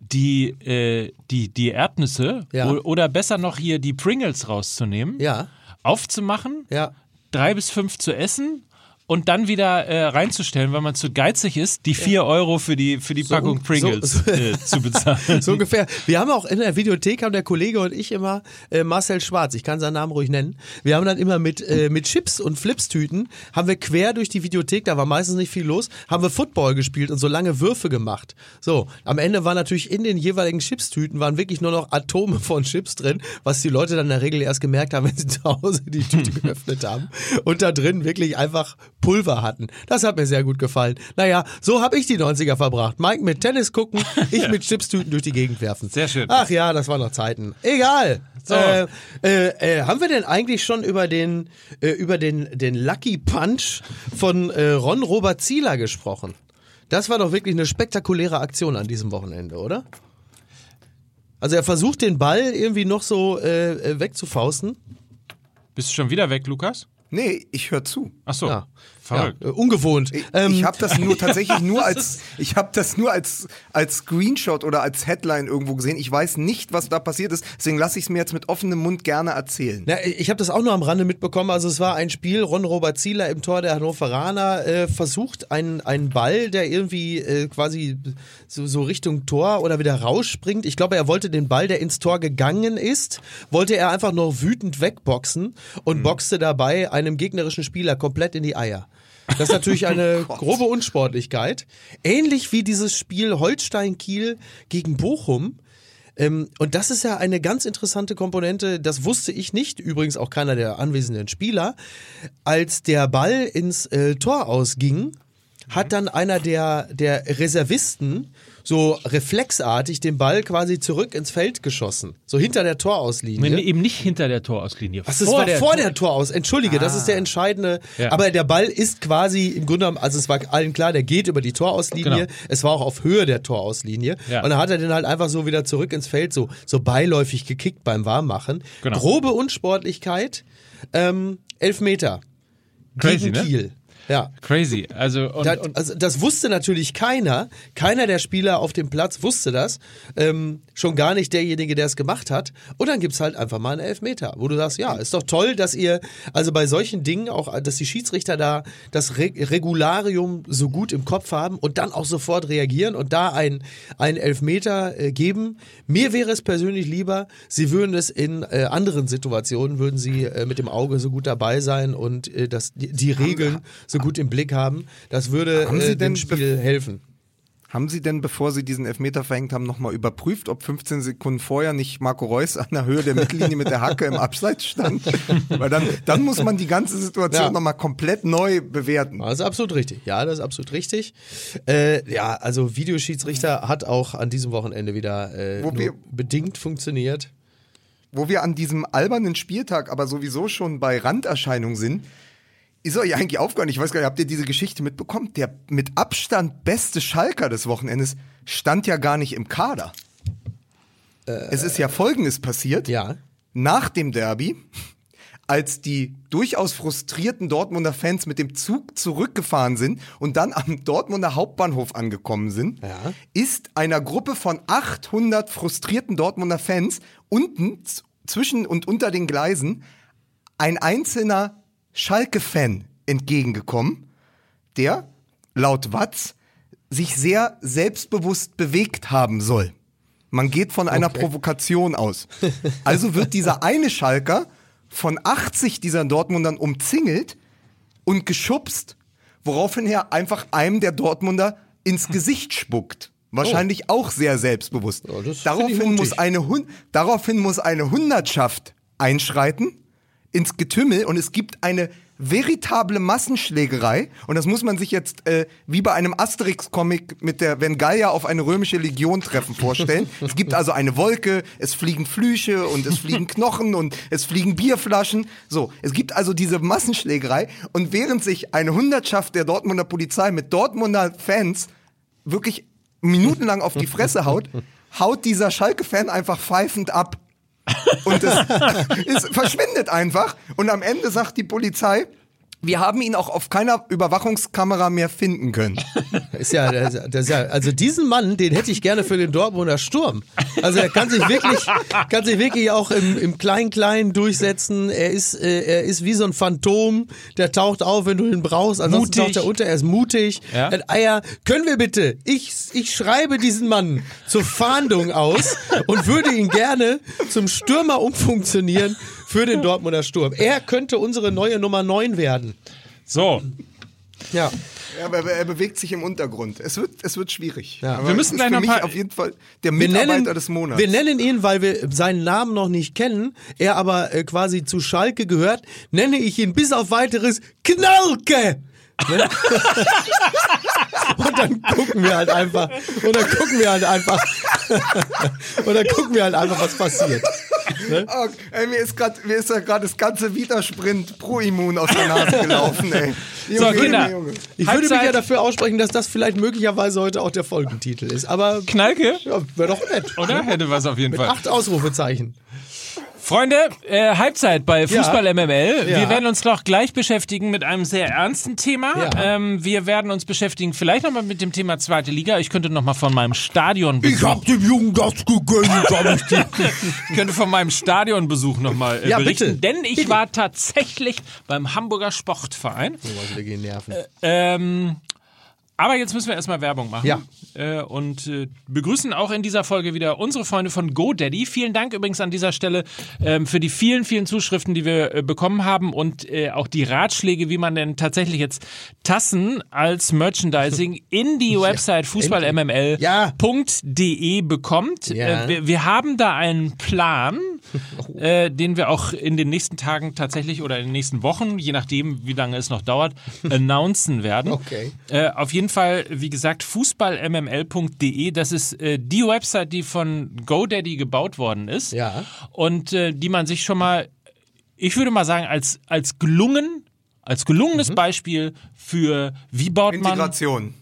Die, äh, die, die Erdnüsse Ja. oder besser noch hier die Pringles rauszunehmen, Ja, aufzumachen, ja. drei bis fünf zu essen und dann wieder äh, reinzustellen, weil man zu geizig ist, die vier Euro für die, für die Packung so- Pringles so- Äh, zu bezahlen. So ungefähr. Wir haben auch in der Videothek, haben der Kollege und ich immer äh, Marcel Schwarz, ich kann seinen Namen ruhig nennen. Wir haben dann immer mit, äh, mit Chips und Flipstüten, haben wir quer durch die Videothek, da war meistens nicht viel los, haben wir Football gespielt und so lange Würfe gemacht. So, am Ende war natürlich in den jeweiligen Chipstüten waren wirklich nur noch Atome von Chips drin, was die Leute dann in der Regel erst gemerkt haben, wenn sie zu Hause die Tüte geöffnet haben und da drin wirklich einfach Pulver hatten. Das hat mir sehr gut gefallen. Naja, so habe ich die 90er verbracht. Mike mit Tennis gucken, ich mit Chipstüten durch die Gegend werfen. Sehr schön. Ach ja, das waren noch Zeiten. Egal. So. Äh, äh, äh, haben wir denn eigentlich schon über den, äh, über den, den Lucky Punch von äh, Ron Robert Zieler gesprochen? Das war doch wirklich eine spektakuläre Aktion an diesem Wochenende, oder? Also er versucht den Ball irgendwie noch so äh, äh, wegzufausten. Bist du schon wieder weg, Lukas? Nee, ich höre zu. Ach so, Ja. Verrückt. Ja, äh, ungewohnt. Ich, Ähm, ich habe das nur tatsächlich nur als ich habe das nur als als Screenshot oder als Headline irgendwo gesehen. Ich weiß nicht, was da passiert ist, deswegen lasse ich es mir jetzt mit offenem Mund gerne erzählen. Na, ich habe das auch nur am Rande mitbekommen. Also es war ein Spiel, Ron-Robert Zieler im Tor der Hannoveraner äh, versucht, einen, einen Ball, der irgendwie äh, quasi so, so Richtung Tor oder wieder rausspringt. Ich glaube, er wollte den Ball, der ins Tor gegangen ist, wollte er einfach nur wütend wegboxen und boxte dabei einem gegnerischen Spieler komplett in die Eier. Das ist natürlich eine grobe Unsportlichkeit. Ähnlich wie dieses Spiel Holstein-Kiel gegen Bochum. Ähm, und das ist ja eine ganz interessante Komponente, das wusste ich nicht, übrigens auch keiner der anwesenden Spieler. Als der Ball ins äh, Tor ausging, hat dann einer der, der Reservisten so reflexartig den Ball quasi zurück ins Feld geschossen. So hinter der Torauslinie. Nee, eben nicht hinter der Torauslinie. Was, es war vor der Toraus. Entschuldige, das ist der entscheidende. Ja. Aber der Ball ist quasi im Grunde genommen, also es war allen klar, der geht über die Torauslinie. Genau. Es war auch auf Höhe der Torauslinie. Ja. Und dann hat er den halt einfach so wieder zurück ins Feld, so, so beiläufig gekickt beim Warmmachen. Genau. Grobe Unsportlichkeit. Ähm, elf Meter. Crazy, gegen ne? Kiel. Ja. Crazy. Also, und, Da, und also das wusste natürlich keiner. Keiner der Spieler auf dem Platz wusste das. Ähm, schon gar nicht derjenige, der es gemacht hat. Und dann gibt's halt einfach mal einen Elfmeter, wo du sagst, ja, ist doch toll, dass ihr, also bei solchen Dingen auch, dass die Schiedsrichter da das Re Regularium so gut im Kopf haben und dann auch sofort reagieren und da ein, einen Elfmeter äh, geben. Mir wäre es persönlich lieber, sie würden es in äh, anderen Situationen, würden sie äh, mit dem Auge so gut dabei sein und äh, das, die, die Regeln so gut im Blick haben. Das würde äh, dem Spiel helfen. Haben Sie denn, bevor Sie diesen Elfmeter verhängt haben, nochmal überprüft, ob 15 Sekunden vorher nicht Marco Reus an der Höhe der Mittellinie mit der Hacke im Abseits stand? Weil dann, dann muss man die ganze Situation Ja. nochmal komplett neu bewerten. Das ist absolut richtig. Ja, das ist absolut richtig. Äh, ja, also Videoschiedsrichter hat auch an diesem Wochenende wieder äh, wir- bedingt funktioniert. Wo wir an diesem albernen Spieltag aber sowieso schon bei Randerscheinungen sind, ist euch eigentlich aufgehört. Ich weiß gar nicht, habt ihr diese Geschichte mitbekommen? Der mit Abstand beste Schalker des Wochenendes stand ja gar nicht im Kader. es ist ja Folgendes passiert. Ja. Nach dem Derby, als die durchaus frustrierten Dortmunder Fans mit dem Zug zurückgefahren sind und dann am Dortmunder Hauptbahnhof angekommen sind, Ja. ist einer Gruppe von 800 frustrierten Dortmunder Fans unten zwischen und unter den Gleisen ein einzelner Schalke-Fan entgegengekommen, der laut Watz sich sehr selbstbewusst bewegt haben soll. Man geht von einer Provokation aus. Also wird dieser eine Schalker von 80 dieser Dortmundern umzingelt und geschubst, woraufhin er einfach einem der Dortmunder ins Gesicht spuckt. Wahrscheinlich auch sehr selbstbewusst. Oh. ich daraufhin, muss eine daraufhin muss eine Hundertschaft einschreiten ins Getümmel und es gibt eine veritable Massenschlägerei und das muss man sich jetzt äh, wie bei einem Asterix-Comic mit der wenn Gallier auf eine römische Legion treffen vorstellen. es gibt also eine Wolke, es fliegen Flüche und es fliegen Knochen und es fliegen Bierflaschen. So, es gibt also diese Massenschlägerei und während sich eine Hundertschaft der Dortmunder Polizei mit Dortmunder Fans wirklich minutenlang auf die Fresse haut, haut dieser Schalke-Fan einfach pfeifend ab. Und es, es verschwindet einfach. Und am Ende sagt die Polizei, wir haben ihn auch auf keiner Überwachungskamera mehr finden können. Ist ja, das, das ist ja, also diesen Mann, den hätte ich gerne für den Dortmunder Sturm. Also er kann sich wirklich, kann sich wirklich auch im, im Klein-Klein durchsetzen. Er ist, äh, er ist wie so ein Phantom, der taucht auf, wenn du ihn brauchst. Ansonsten Mutig. taucht er unter, er ist mutig. Ja. Er hat Eier. Können wir bitte, ich, ich schreibe diesen Mann zur Fahndung aus und würde ihn gerne zum Stürmer umfunktionieren für den Dortmunder Sturm. Er könnte unsere neue Nummer 9 werden. So, Ja. Ja, aber er bewegt sich im Untergrund. Es wird, es wird schwierig. Ja. Wir müssen gleich noch mich auf jeden Fall der Wir Mitarbeiter nennen, des Monats. wir nennen ihn, weil wir seinen Namen noch nicht kennen, er aber äh, quasi zu Schalke gehört, nenne ich ihn bis auf weiteres Knalke. Ne? und dann gucken wir halt einfach, und dann gucken wir halt einfach, und dann gucken wir halt einfach, was passiert. Oh, ey, mir ist gerade mir ist ja gerade das ganze Vita-Sprint Pro-Immun aus der Nase gelaufen, ey. So, Junge, Kinder. Junge. Ich würde mich Halbzeit. ja dafür aussprechen, dass das vielleicht möglicherweise heute auch der Folgentitel ist. Aber Knalke, ja, wäre doch nett. oder? Hätte was auf jeden Mit Fall. acht Ausrufezeichen. Freunde, äh, Halbzeit bei Fußball MML. Ja. Wir werden uns noch gleich beschäftigen mit einem sehr ernsten Thema. Ja. Ähm, wir werden uns beschäftigen vielleicht nochmal mit dem Thema zweite Liga. Ich könnte nochmal von meinem Stadionbesuch, Ich hab dem Jungen das gegönnt, hab ich dir. ich könnte von meinem Stadionbesuch nochmal äh, Ja, berichten, bitte. denn ich war tatsächlich beim Hamburger Sportverein. Oh, wieder gehen Nerven. Ähm, aber jetzt müssen wir erstmal Werbung machen. Ja. Äh, und äh, begrüßen auch in dieser Folge wieder unsere Freunde von GoDaddy. Vielen Dank übrigens an dieser Stelle ähm, für die vielen, vielen Zuschriften, die wir äh, bekommen haben und auch die Ratschläge, wie man denn tatsächlich jetzt Tassen als Merchandising in die Website fußballmml.de Ja. bekommt. Ja. Wir, wir haben da einen Plan, äh, den wir auch in den nächsten Tagen tatsächlich oder in den nächsten Wochen, je nachdem, wie lange es noch dauert, announcen werden. Okay. Äh, auf jeden Fall, wie gesagt, fußballmml.de. Das ist äh, die Website, die von GoDaddy gebaut worden ist. Ja. Und äh, die man sich schon mal, ich würde mal sagen, als, als gelungen, als gelungenes Beispiel für wie baut man Integration.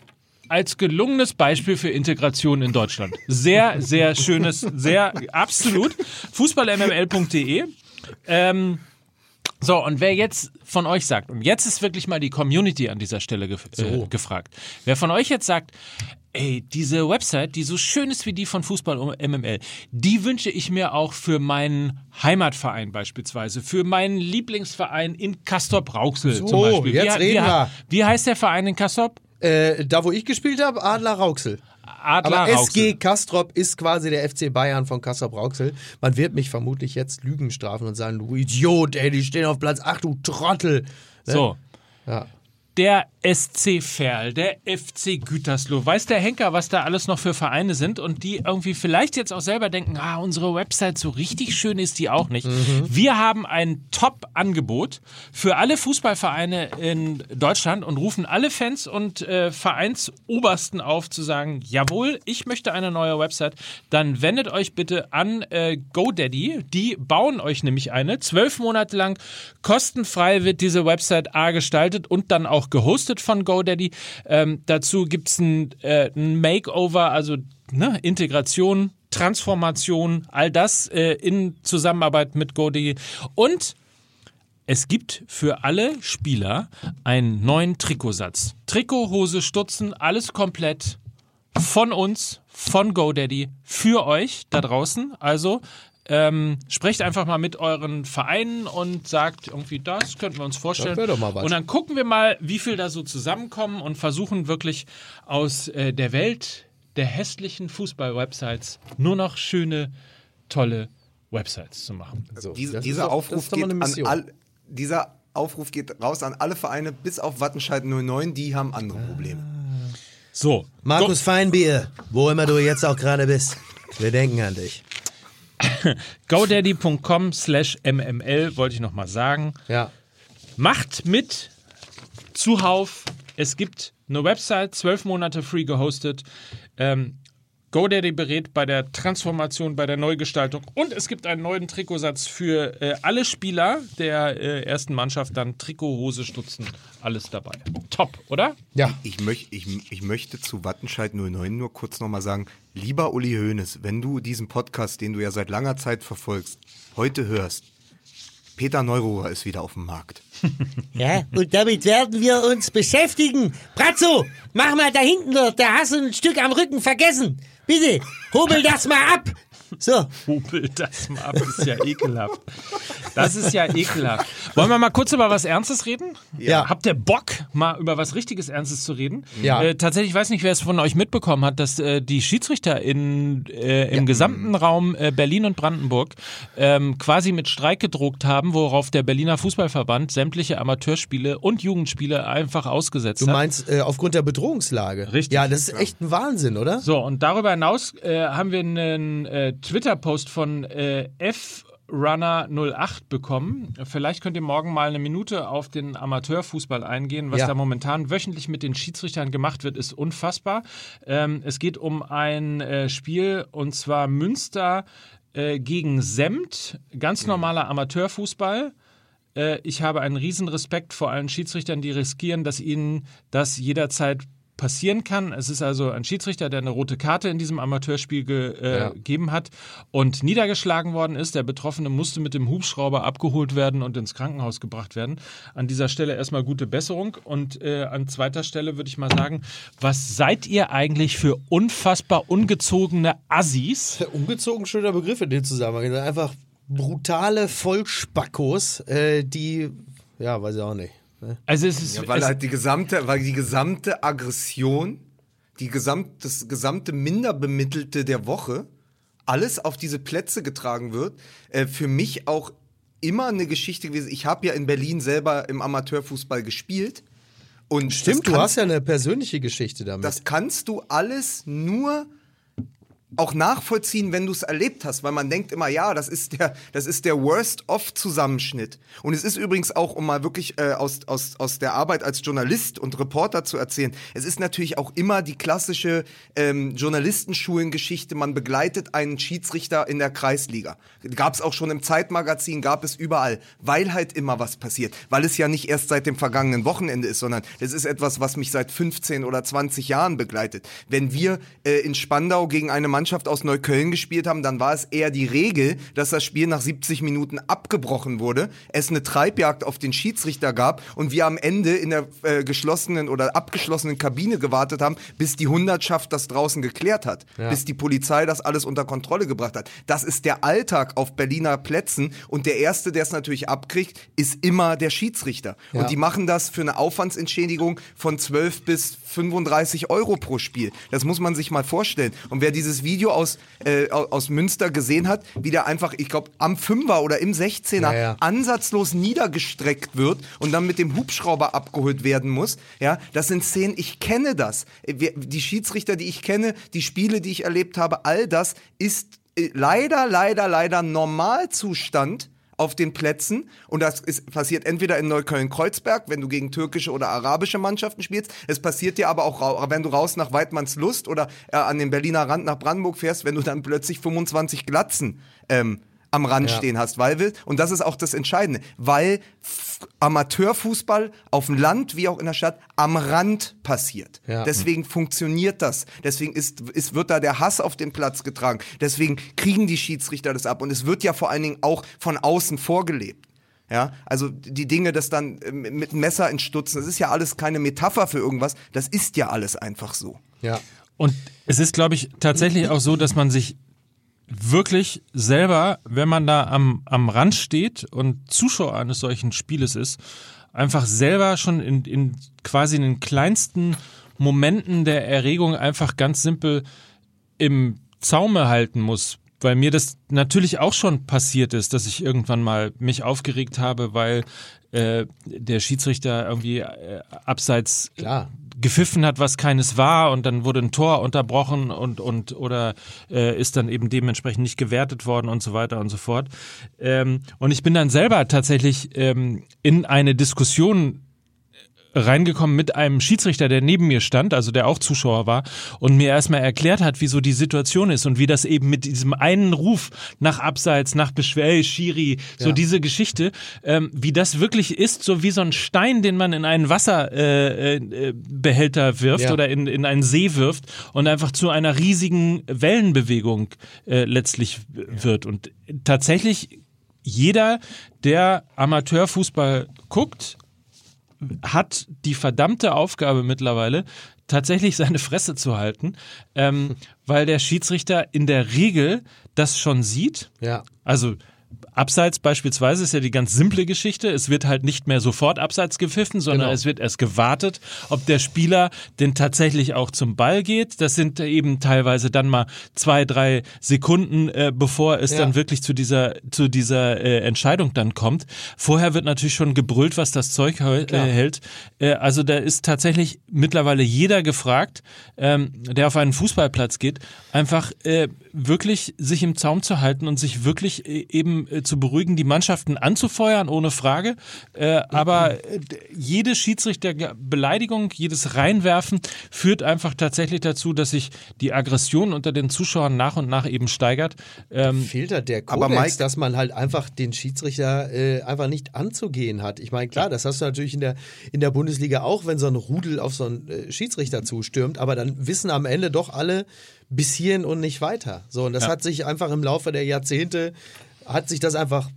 Als gelungenes Beispiel für Integration in Deutschland. Sehr, sehr schönes, sehr absolut. Fußballmml.de. Ähm, so, und wer jetzt von euch sagt, und jetzt ist wirklich mal die Community an dieser Stelle gef äh, gefragt, wer von euch jetzt sagt, ey, diese Website, die so schön ist wie die von Fußball MML, die wünsche ich mir auch für meinen Heimatverein beispielsweise, für meinen Lieblingsverein in Castrop-Rauxel So, zum Beispiel. jetzt wie, reden wie, wir. Wie heißt der Verein in Castrop? Äh, da, wo ich gespielt habe, Adler Rauxel. Adler Aber. SG Kastrop ist quasi der FC Bayern von Kastrop Rauxel. Man wird mich vermutlich jetzt Lügen strafen und sagen, du Idiot, ey, die stehen auf Platz 8, du Trottel. Ne? So. Ja. Der SC Verl, der FC Gütersloh. Weiß der Henker, was da alles noch für Vereine sind und die irgendwie vielleicht jetzt auch selber denken, ah, unsere Website so richtig schön ist die auch nicht. Wir haben ein Top-Angebot für alle Fußballvereine in Deutschland und rufen alle Fans und äh, Vereinsobersten auf zu sagen, jawohl, ich möchte eine neue Website. Dann wendet euch bitte an äh, GoDaddy. Die bauen euch nämlich eine. Zwölf Monate lang kostenfrei wird diese Website A gestaltet und dann auch gehostet von GoDaddy. Ähm, dazu gibt es ein, äh, ein Makeover, also ne, Integration, Transformation, all das äh, in Zusammenarbeit mit GoDaddy. Und es gibt für alle Spieler einen neuen Trikotsatz. Trikot, Hose, Stutzen, alles komplett von uns, von GoDaddy, für euch da draußen. Also ähm, sprecht einfach mal mit euren Vereinen und sagt irgendwie, das könnten wir uns vorstellen. Das doch mal was. Und dann gucken wir mal, wie viel da so zusammenkommen und versuchen wirklich aus äh, der Welt der hässlichen Fußball-Websites nur noch schöne, tolle Websites zu machen. So, Diese, dieser, doch- Aufruf geht an all, dieser Aufruf geht raus an alle Vereine, bis auf Wattenscheid 09, die haben andere Probleme. So, Markus Feinbier, wo immer du jetzt auch gerade bist. Wir denken an dich. godaddy.com slash mml wollte ich nochmal sagen. Ja. Macht mit zuhauf. Es gibt eine Website, zwölf Monate free gehostet. Ähm, GoDaddy berät bei der Transformation, bei der Neugestaltung und es gibt einen neuen Trikotsatz für äh, alle Spieler der äh, ersten Mannschaft. Dann Trikot, Hose, Stutzen, alles dabei. Top, oder? Ja. Ich, möch, ich, ich möchte zu Wattenscheid 09 nur kurz nochmal sagen, lieber Uli Hoeneß, wenn du diesen Podcast, den du ja seit langer Zeit verfolgst, heute hörst, Peter Neururer ist wieder auf dem Markt. Ja, und damit werden wir uns beschäftigen. Bratzo, mach mal da hinten dort, da hast du ein Stück am Rücken vergessen. Bitte, hobel das mal ab. So, Hobel das mal ab, ist ja ekelhaft. Das ist ja ekelhaft. Wollen wir mal kurz über was Ernstes reden? Ja. Habt ihr Bock, mal über was richtiges Ernstes zu reden? Ja. Äh, tatsächlich, ich weiß nicht, wer es von euch mitbekommen hat, dass äh, die Schiedsrichter in, äh, im gesamten Raum äh, Berlin und Brandenburg ähm, quasi mit Streik gedruckt haben, worauf der Berliner Fußballverband sämtliche Amateurspiele und Jugendspiele einfach ausgesetzt Du hat. meinst äh, aufgrund der Bedrohungslage. Richtig. Ja, das ist echt ein Wahnsinn, oder? So, und darüber hinaus äh, haben wir einen Twitter-Post von äh, FRunner08 bekommen. Vielleicht könnt ihr morgen mal eine Minute auf den Amateurfußball eingehen. Was Ja. da momentan wöchentlich mit den Schiedsrichtern gemacht wird, ist unfassbar. Ähm, es geht um ein äh, Spiel und zwar Münster äh, gegen Semt. Ganz normaler Amateurfußball. Äh, ich habe einen riesen Respekt vor allen Schiedsrichtern, die riskieren, dass ihnen das jederzeit passieren kann. Es ist also ein Schiedsrichter, der eine rote Karte in diesem Amateurspiel ge, äh, Ja. gegeben hat und niedergeschlagen worden ist. Der Betroffene musste mit dem Hubschrauber abgeholt werden und ins Krankenhaus gebracht werden. An dieser Stelle erstmal gute Besserung und äh, an zweiter Stelle würde ich mal sagen, was seid ihr eigentlich für unfassbar ungezogene Assis? Ungezogen schöner Begriff in dem Zusammenhang. Einfach brutale Vollspackos, äh, die, ja, weiß ich auch nicht. Ne? Also es ist Ja, weil es, halt die gesamte, weil die gesamte Aggression, die gesamt, das gesamte Minderbemittelte der Woche, alles auf diese Plätze getragen wird. Äh, für mich auch immer eine Geschichte gewesen. Ich habe ja in Berlin selber im Amateurfußball gespielt. Und Stimmt, das du kannst- hast ja eine persönliche Geschichte damit. Das kannst du alles nur auch nachvollziehen, wenn du es erlebt hast, weil man denkt immer, ja, das ist der, das ist der Worst-of-Zusammenschnitt. Und es ist übrigens auch, um mal wirklich äh, aus, aus, aus der Arbeit als Journalist und Reporter zu erzählen, es ist natürlich auch immer die klassische ähm, Journalistenschulengeschichte, man begleitet einen Schiedsrichter in der Kreisliga. Gab es auch schon im Zeitmagazin, gab es überall, weil halt immer was passiert. Weil es ja nicht erst seit dem vergangenen Wochenende ist, sondern es ist etwas, was mich seit 15 oder 20 Jahren begleitet. Wenn wir äh, in Spandau gegen eine Mannschaft aus Neukölln gespielt haben, dann war es eher die Regel, dass das Spiel nach 70 Minuten abgebrochen wurde, es eine Treibjagd auf den Schiedsrichter gab und wir am Ende in der äh, geschlossenen oder abgeschlossenen Kabine gewartet haben, bis die Hundertschaft das draußen geklärt hat, bis die Polizei das alles unter Kontrolle gebracht hat. Das ist der Alltag auf Berliner Plätzen und der Erste, der es natürlich abkriegt, ist immer der Schiedsrichter. Ja. Und die machen das für eine Aufwandsentschädigung von 12 bis 35 Euro pro Spiel. Das muss man sich mal vorstellen. Und wer dieses Video aus, äh, au- aus Münster gesehen hat, wie der einfach, ich glaube, am Fünfer oder im 16er Ja, ja. ansatzlos niedergestreckt wird und dann mit dem Hubschrauber abgeholt werden muss. Ja, das sind Szenen, ich kenne das. Die Schiedsrichter, die ich kenne, die Spiele, die ich erlebt habe, all das ist äh, leider, leider, leider Normalzustand auf den Plätzen und das ist, passiert entweder in Neukölln-Kreuzberg, wenn du gegen türkische oder arabische Mannschaften spielst. Es passiert dir aber auch, wenn du raus nach Weidmannslust oder äh, an den Berliner Rand nach Brandenburg fährst, wenn du dann plötzlich 25 Glatzen ähm, am Rand Ja. stehen hast, weil wir, und das ist auch das Entscheidende, weil Amateurfußball auf dem Land wie auch in der Stadt am Rand passiert. Ja. Deswegen funktioniert das. Deswegen ist, ist, wird da der Hass auf den Platz getragen. Deswegen kriegen die Schiedsrichter das ab. Und es wird ja vor allen Dingen auch von außen vorgelebt. Ja, also die Dinge, das dann äh, mit Messer ins Stutzen, das ist ja alles keine Metapher für irgendwas. Das ist ja alles einfach so. Ja. Und es ist, glaube ich, tatsächlich auch so, dass man sich wirklich selber, wenn man da am, am Rand steht und Zuschauer eines solchen Spieles ist, einfach selber schon in, in quasi in den kleinsten Momenten der Erregung einfach ganz simpel im Zaume halten muss, weil mir das natürlich auch schon passiert ist, dass ich irgendwann mal mich aufgeregt habe, weil äh, der Schiedsrichter irgendwie äh, abseits Klar. gepfiffen hat, was keines war und dann wurde ein Tor unterbrochen und und oder äh, ist dann eben dementsprechend nicht gewertet worden und so weiter und so fort. Ähm, und ich bin dann selber tatsächlich ähm, in eine Diskussion reingekommen mit einem Schiedsrichter, der neben mir stand, also der auch Zuschauer war und mir erstmal erklärt hat, wieso die Situation ist und wie das eben mit diesem einen Ruf nach Abseits, nach Beschwer, Schiri, so Ja. diese Geschichte, ähm, wie das wirklich ist, so wie so ein Stein, den man in einen Wasserbehälter äh, äh, Behälter wirft Ja. oder in, in einen See wirft und einfach zu einer riesigen Wellenbewegung äh, letztlich wird. Und tatsächlich jeder, der Amateurfußball guckt, hat die verdammte Aufgabe mittlerweile, tatsächlich seine Fresse zu halten, ähm, weil der Schiedsrichter in der Regel das schon sieht. Ja. Also Abseits beispielsweise ist ja die ganz simple Geschichte. Es wird halt nicht mehr sofort Abseits gepfiffen, sondern Genau. es wird erst gewartet, ob der Spieler denn tatsächlich auch zum Ball geht. Das sind eben teilweise dann mal zwei, drei Sekunden, äh, bevor es Ja. dann wirklich zu dieser, zu dieser äh, Entscheidung dann kommt. Vorher wird natürlich schon gebrüllt, was das Zeug äh, hält. Äh, also da ist tatsächlich mittlerweile jeder gefragt, ähm, der auf einen Fußballplatz geht, einfach äh, wirklich sich im Zaum zu halten und sich wirklich äh, eben äh, zu beruhigen, die Mannschaften anzufeuern, ohne Frage. Äh, aber d- jede Schiedsrichterbeleidigung, jedes Reinwerfen führt einfach tatsächlich dazu, dass sich die Aggression unter den Zuschauern nach und nach eben steigert. Ähm, fehlt halt der Aber Kodex, Mike- dass man halt einfach den Schiedsrichter äh, einfach nicht anzugehen hat. Ich meine, klar, das hast du natürlich in der, in der Bundesliga auch, wenn so ein Rudel auf so einen äh, Schiedsrichter zustürmt, aber dann wissen am Ende doch alle bis hierhin und nicht weiter. So, und das Ja. hat sich einfach im Laufe der Jahrzehnte, hat sich das einfach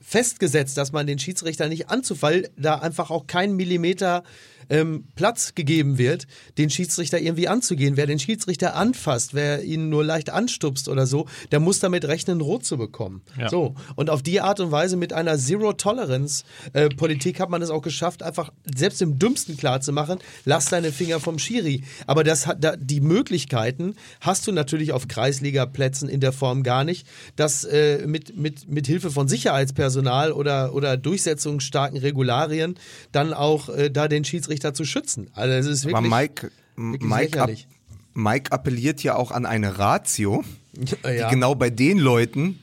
festgesetzt, dass man den Schiedsrichter nicht anzufallen, da einfach auch kein Millimeter ähm, Platz gegeben wird, den Schiedsrichter irgendwie anzugehen. Wer den Schiedsrichter anfasst, wer ihn nur leicht anstupst oder so, der muss damit rechnen, rot zu bekommen. Ja. So. Und auf die Art und Weise mit einer Zero-Tolerance-Politik hat man es auch geschafft, einfach selbst im Dümmsten klarzumachen, lass deine Finger vom Schiri. Aber das hat, da, die Möglichkeiten hast du natürlich auf Kreisliga-Plätzen in der Form gar nicht, dass äh, mit, mit, mit Hilfe von Sicherheitspersonal oder, oder durchsetzungsstarken Regularien dann auch äh, da den Schiedsrichter zu schützen. Also es ist Aber wirklich, Mike, wirklich Mike, ab. Mike appelliert ja auch an eine Ratio, Ja. die genau bei den Leuten,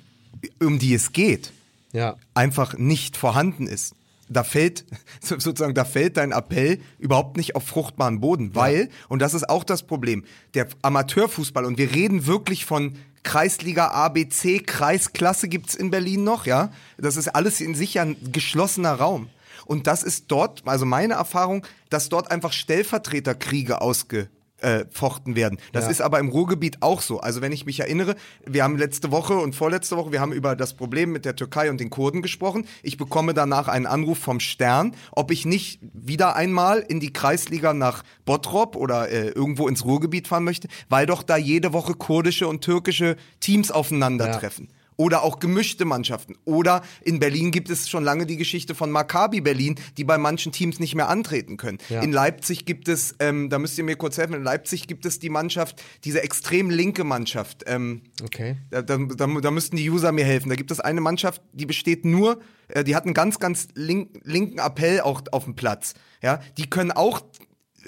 um die es geht, ja. einfach nicht vorhanden ist. Da fällt, so- sozusagen, da fällt dein Appell überhaupt nicht auf fruchtbaren Boden, weil, und das ist auch das Problem, der Amateurfußball, und wir reden wirklich von Kreisliga ABC, Kreisklasse gibt's in Berlin noch, ja. Das ist alles in sich ja ein geschlossener Raum. Und das ist dort, also meine Erfahrung, dass dort einfach Stellvertreterkriege ausge, äh, fochten werden. Das Ja. ist aber im Ruhrgebiet auch so. Also wenn ich mich erinnere, wir haben letzte Woche und vorletzte Woche, wir haben über das Problem mit der Türkei und den Kurden gesprochen. Ich bekomme danach einen Anruf vom Stern, ob ich nicht wieder einmal in die Kreisliga nach Bottrop oder äh, irgendwo ins Ruhrgebiet fahren möchte, weil doch da jede Woche kurdische und türkische Teams aufeinandertreffen. Oder auch gemischte Mannschaften. Oder in Berlin gibt es schon lange die Geschichte von Maccabi Berlin, die bei manchen Teams nicht mehr antreten können. Ja. In Leipzig gibt es, ähm, da müsst ihr mir kurz helfen, in Leipzig gibt es die Mannschaft, diese extrem linke Mannschaft. Ähm, Okay. da, da, da, da müssten die User mir helfen. Da gibt es eine Mannschaft, die besteht nur, äh, die hat einen ganz, ganz link, linken Appell auch auf dem Platz. Ja, die können auch,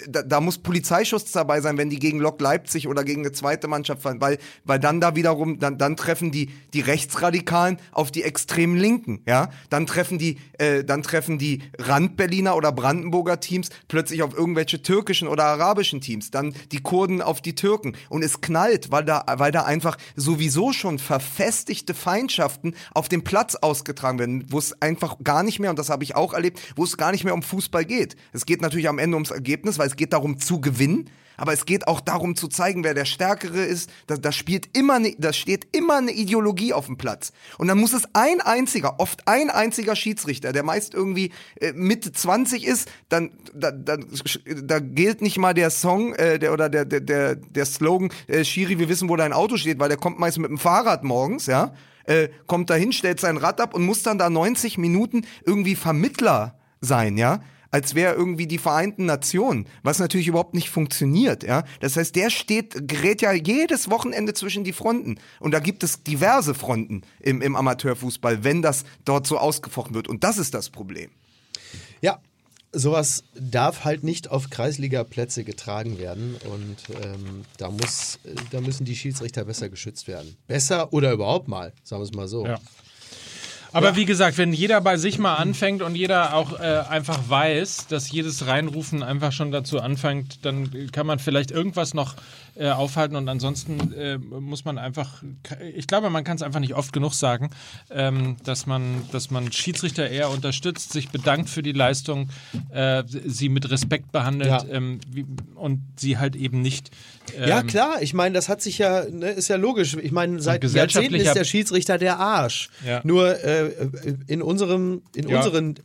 da, da muss Polizeischutz dabei sein, wenn die gegen Lok Leipzig oder gegen eine zweite Mannschaft fallen, weil, weil dann da wiederum, dann, dann treffen die, die Rechtsradikalen auf die extremen Linken, ja. Dann treffen die, äh, dann treffen die Randberliner oder Brandenburger Teams plötzlich auf irgendwelche türkischen oder arabischen Teams, dann die Kurden auf die Türken und es knallt, weil da, weil da einfach sowieso schon verfestigte Feindschaften auf dem Platz ausgetragen werden, wo es einfach gar nicht mehr, und das habe ich auch erlebt, wo es gar nicht mehr um Fußball geht. Es geht natürlich am Ende ums Ergebnis, weil es geht darum zu gewinnen. Aber es geht auch darum zu zeigen, wer der Stärkere ist. Da, da spielt immer, ne, da steht immer eine Ideologie auf dem Platz. Und dann muss es ein einziger, oft ein einziger Schiedsrichter, der meist irgendwie äh, Mitte 20 ist, dann, da, da, da gilt nicht mal der Song äh, der, oder der, der, der, der Slogan, äh, Schiri, wir wissen, wo dein Auto steht, weil der kommt meist mit dem Fahrrad morgens, ja. Äh, kommt dahin, stellt sein Rad ab und muss dann da 90 Minuten irgendwie Vermittler sein, ja. Als wäre irgendwie die Vereinten Nationen, was natürlich überhaupt nicht funktioniert, ja. Das heißt, der steht, gerät ja jedes Wochenende zwischen die Fronten. Und da gibt es diverse Fronten im, im Amateurfußball, wenn das dort so ausgefochten wird. Und das ist das Problem. Ja, sowas darf halt nicht auf Kreisliga-Plätze getragen werden und ähm, da, muss, äh, da müssen die Schiedsrichter besser geschützt werden. Besser oder überhaupt mal, sagen wir es mal so. Ja. Aber wie gesagt, wenn jeder bei sich mal anfängt und jeder auch äh, einfach weiß, dass jedes Reinrufen einfach schon dazu anfängt, dann kann man vielleicht irgendwas noch äh, aufhalten und ansonsten äh, muss man einfach, ich glaube, man kann es einfach nicht oft genug sagen, ähm, dass, man, dass man Schiedsrichter eher unterstützt, sich bedankt für die Leistung, äh, sie mit Respekt behandelt Ja. ähm, wie, und sie halt eben nicht. Ja, ähm, klar, ich meine, das hat sich ja, ne, ist ja logisch. Ich meine, seit Jahrzehnten ist der Schiedsrichter der Arsch. Ja. Nur äh, in unserem, in Ja. unseren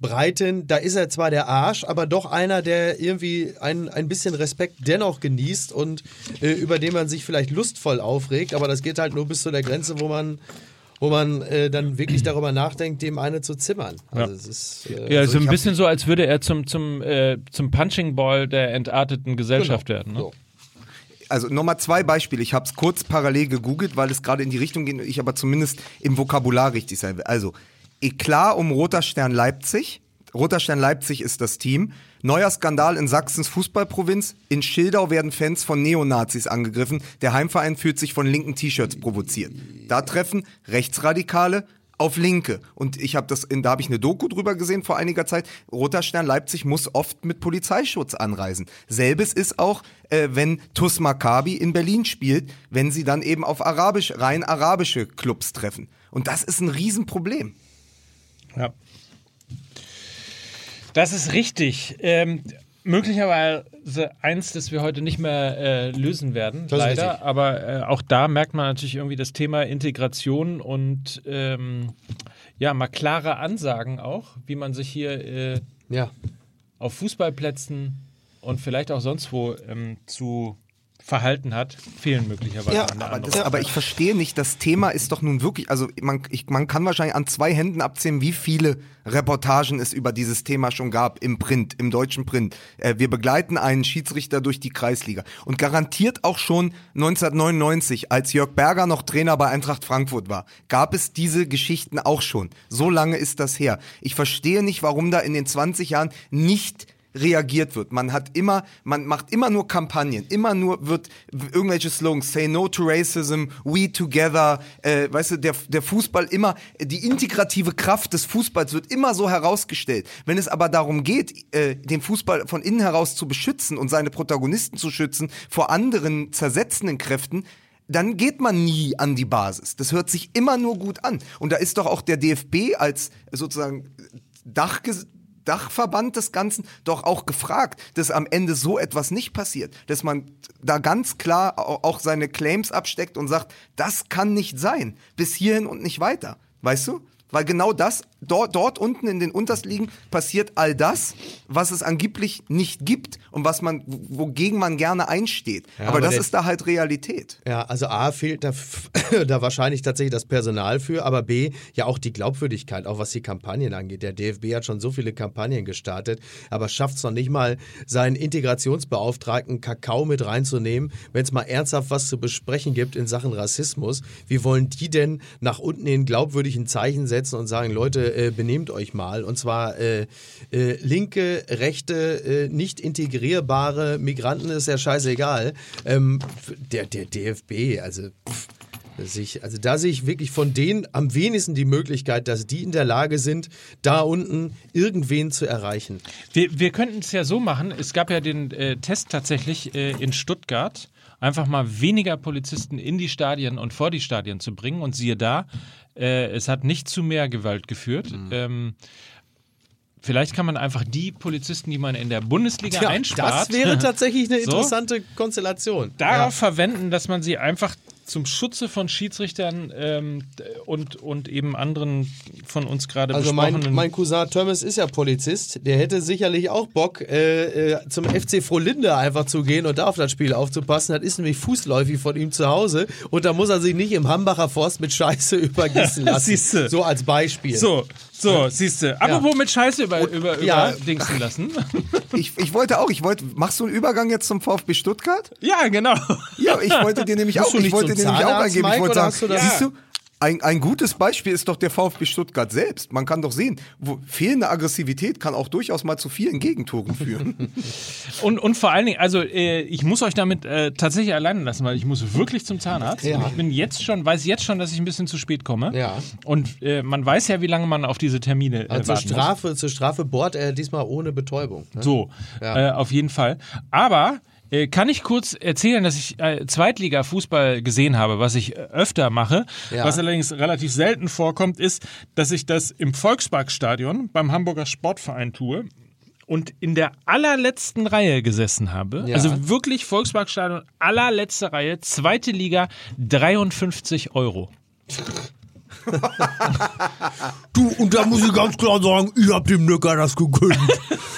Denkbreiten, da ist er zwar der Arsch, aber doch einer, der irgendwie ein, ein bisschen Respekt dennoch genießt und äh, über den man sich vielleicht lustvoll aufregt, aber das geht halt nur bis zu der Grenze, wo man wo man äh, dann wirklich darüber nachdenkt, dem eine zu zimmern. Also es ist, äh, Ja, Also so ein bisschen so, als würde er zum, zum, äh, zum Punching Ball der entarteten Gesellschaft werden. Ne? so. also nochmal zwei Beispiele. Ich habe es kurz parallel gegoogelt, weil es gerade in die Richtung geht und ich aber zumindest im Vokabular richtig sein will. Also, Eklat um Roter Stern Leipzig. Roter Stern Leipzig ist das Team. Neuer Skandal in Sachsens Fußballprovinz. In Schildau werden Fans von Neonazis angegriffen. Der Heimverein fühlt sich von linken T-Shirts provoziert. Da treffen Rechtsradikale auf Linke. Und ich habe das, in, da habe ich eine Doku drüber gesehen vor einiger Zeit. Roter Stern Leipzig muss oft mit Polizeischutz anreisen. Selbes ist auch, äh, wenn TuS Maccabi in Berlin spielt, wenn sie dann eben auf arabisch, rein arabische Clubs treffen. Und das ist ein Riesenproblem. Ja. Das ist richtig. Ähm, möglicherweise eins, das wir heute nicht mehr äh, lösen werden, Das leider. Aber äh, auch da merkt man natürlich irgendwie das Thema Integration und ähm, ja, mal klare Ansagen auch, wie man sich hier äh, Ja. auf Fußballplätzen und vielleicht auch sonst wo ähm, zu verhalten hat, fehlen möglicherweise Ja, an der Aber, das, aber ich verstehe nicht, das Thema ist doch nun wirklich, also man, ich, man kann wahrscheinlich an zwei Händen abzählen, wie viele Reportagen es über dieses Thema schon gab im Print, im deutschen Print. Äh, wir begleiten einen Schiedsrichter durch die Kreisliga. Und garantiert auch schon 1999, als Jörg Berger noch Trainer bei Eintracht Frankfurt war, gab es diese Geschichten auch schon. So lange ist das her. Ich verstehe nicht, warum da in den 20 Jahren nicht reagiert wird. Man hat immer, man macht immer nur Kampagnen, immer nur wird irgendwelche Slogans, say no to racism, we together, äh, weißt du, der, der Fußball immer, die integrative Kraft des Fußballs wird immer so herausgestellt. Wenn es aber darum geht, äh, den Fußball von innen heraus zu beschützen und seine Protagonisten zu schützen vor anderen zersetzenden Kräften, dann geht man nie an die Basis. Das hört sich immer nur gut an. Und da ist doch auch der DFB als sozusagen Dachges Dachverband des Ganzen doch auch gefragt, dass am Ende so etwas nicht passiert, dass man da ganz klar au- auch seine Claims absteckt und sagt, das kann nicht sein, bis hierhin und nicht weiter, weißt du? Weil genau das, dort, dort unten in den Untersligen passiert all das, was es angeblich nicht gibt und was man, wogegen man gerne einsteht. aber, aber das der- ist da halt Realität. Ja, also A fehlt da, da wahrscheinlich tatsächlich das Personal für, aber B ja auch die Glaubwürdigkeit, auch was die Kampagnen angeht. Der DFB hat schon so viele Kampagnen gestartet, aber schafft es noch nicht mal, seinen Integrationsbeauftragten Kakao mit reinzunehmen, wenn es mal ernsthaft was zu besprechen gibt in Sachen Rassismus. Wie wollen die denn nach unten in glaubwürdigen Zeichen setzen und sagen, Leute, äh, benehmt euch mal. Und zwar äh, äh, linke, rechte, äh, nicht integrierbare Migranten ist ja scheißegal. Ähm, der, der DFB, also pff, sich, also da sehe ich wirklich von denen am wenigsten die Möglichkeit, dass die in der Lage sind, da unten irgendwen zu erreichen. Wir, wir könnten es ja so machen, es gab ja den äh, Test tatsächlich äh, in Stuttgart, einfach mal weniger Polizisten in die Stadien und vor die Stadien zu bringen. Und siehe da, äh, es hat nicht zu mehr Gewalt geführt. Ähm, vielleicht kann man einfach die Polizisten, die man in der Bundesliga einspart, das wäre tatsächlich eine So? interessante Konstellation. darauf verwenden, dass man sie einfach zum Schutze von Schiedsrichtern ähm, und, und eben anderen von uns gerade Also mein, besprochenen mein Cousin Thomas ist ja Polizist. Der hätte sicherlich auch Bock, äh, äh, zum FC Frohlinde einfach zu gehen und da auf das Spiel aufzupassen. Das ist nämlich fußläufig von ihm zu Hause und da muss er sich nicht im Hambacher Forst mit Scheiße übergießen lassen. Siehste. So als Beispiel. So, So, siehst du. Apropos mit Scheiße über, über, über Ja. Dingsen lassen. Ich, ich wollte auch, ich wollte, machst du einen Übergang jetzt zum VfB Stuttgart? ja, genau. Ja, ich wollte dir nämlich auch, ich wollte dir nämlich auch eingeben. Ich wollte sagen, siehst du, ein, ein gutes Beispiel ist doch der VfB Stuttgart selbst. Man kann doch sehen, wo, fehlende Aggressivität kann auch durchaus mal zu vielen Gegentoren führen. Und, und vor allen Dingen, also äh, ich muss euch damit äh, tatsächlich alleine lassen, weil ich muss wirklich zum Zahnarzt. Ja. Und ich bin jetzt schon, weiß jetzt schon, dass ich ein bisschen zu spät komme. Ja. Und äh, man weiß ja, wie lange man auf diese Termine äh, Also zur warten muss. Strafe, zur Strafe bohrt er diesmal ohne Betäubung. Ne? So, Ja. äh, auf jeden Fall. Aber kann ich kurz erzählen, dass ich äh, Zweitliga-Fußball gesehen habe, was ich äh, öfter mache, Ja. was allerdings relativ selten vorkommt, ist, dass ich das im Volksparkstadion beim Hamburger Sportverein tue und in der allerletzten Reihe gesessen habe. Ja. Also wirklich Volksparkstadion, allerletzte Reihe, zweite Liga, 53 Euro. Du, und da muss ich ganz klar sagen, ich hab dem Neckar das gegönnt.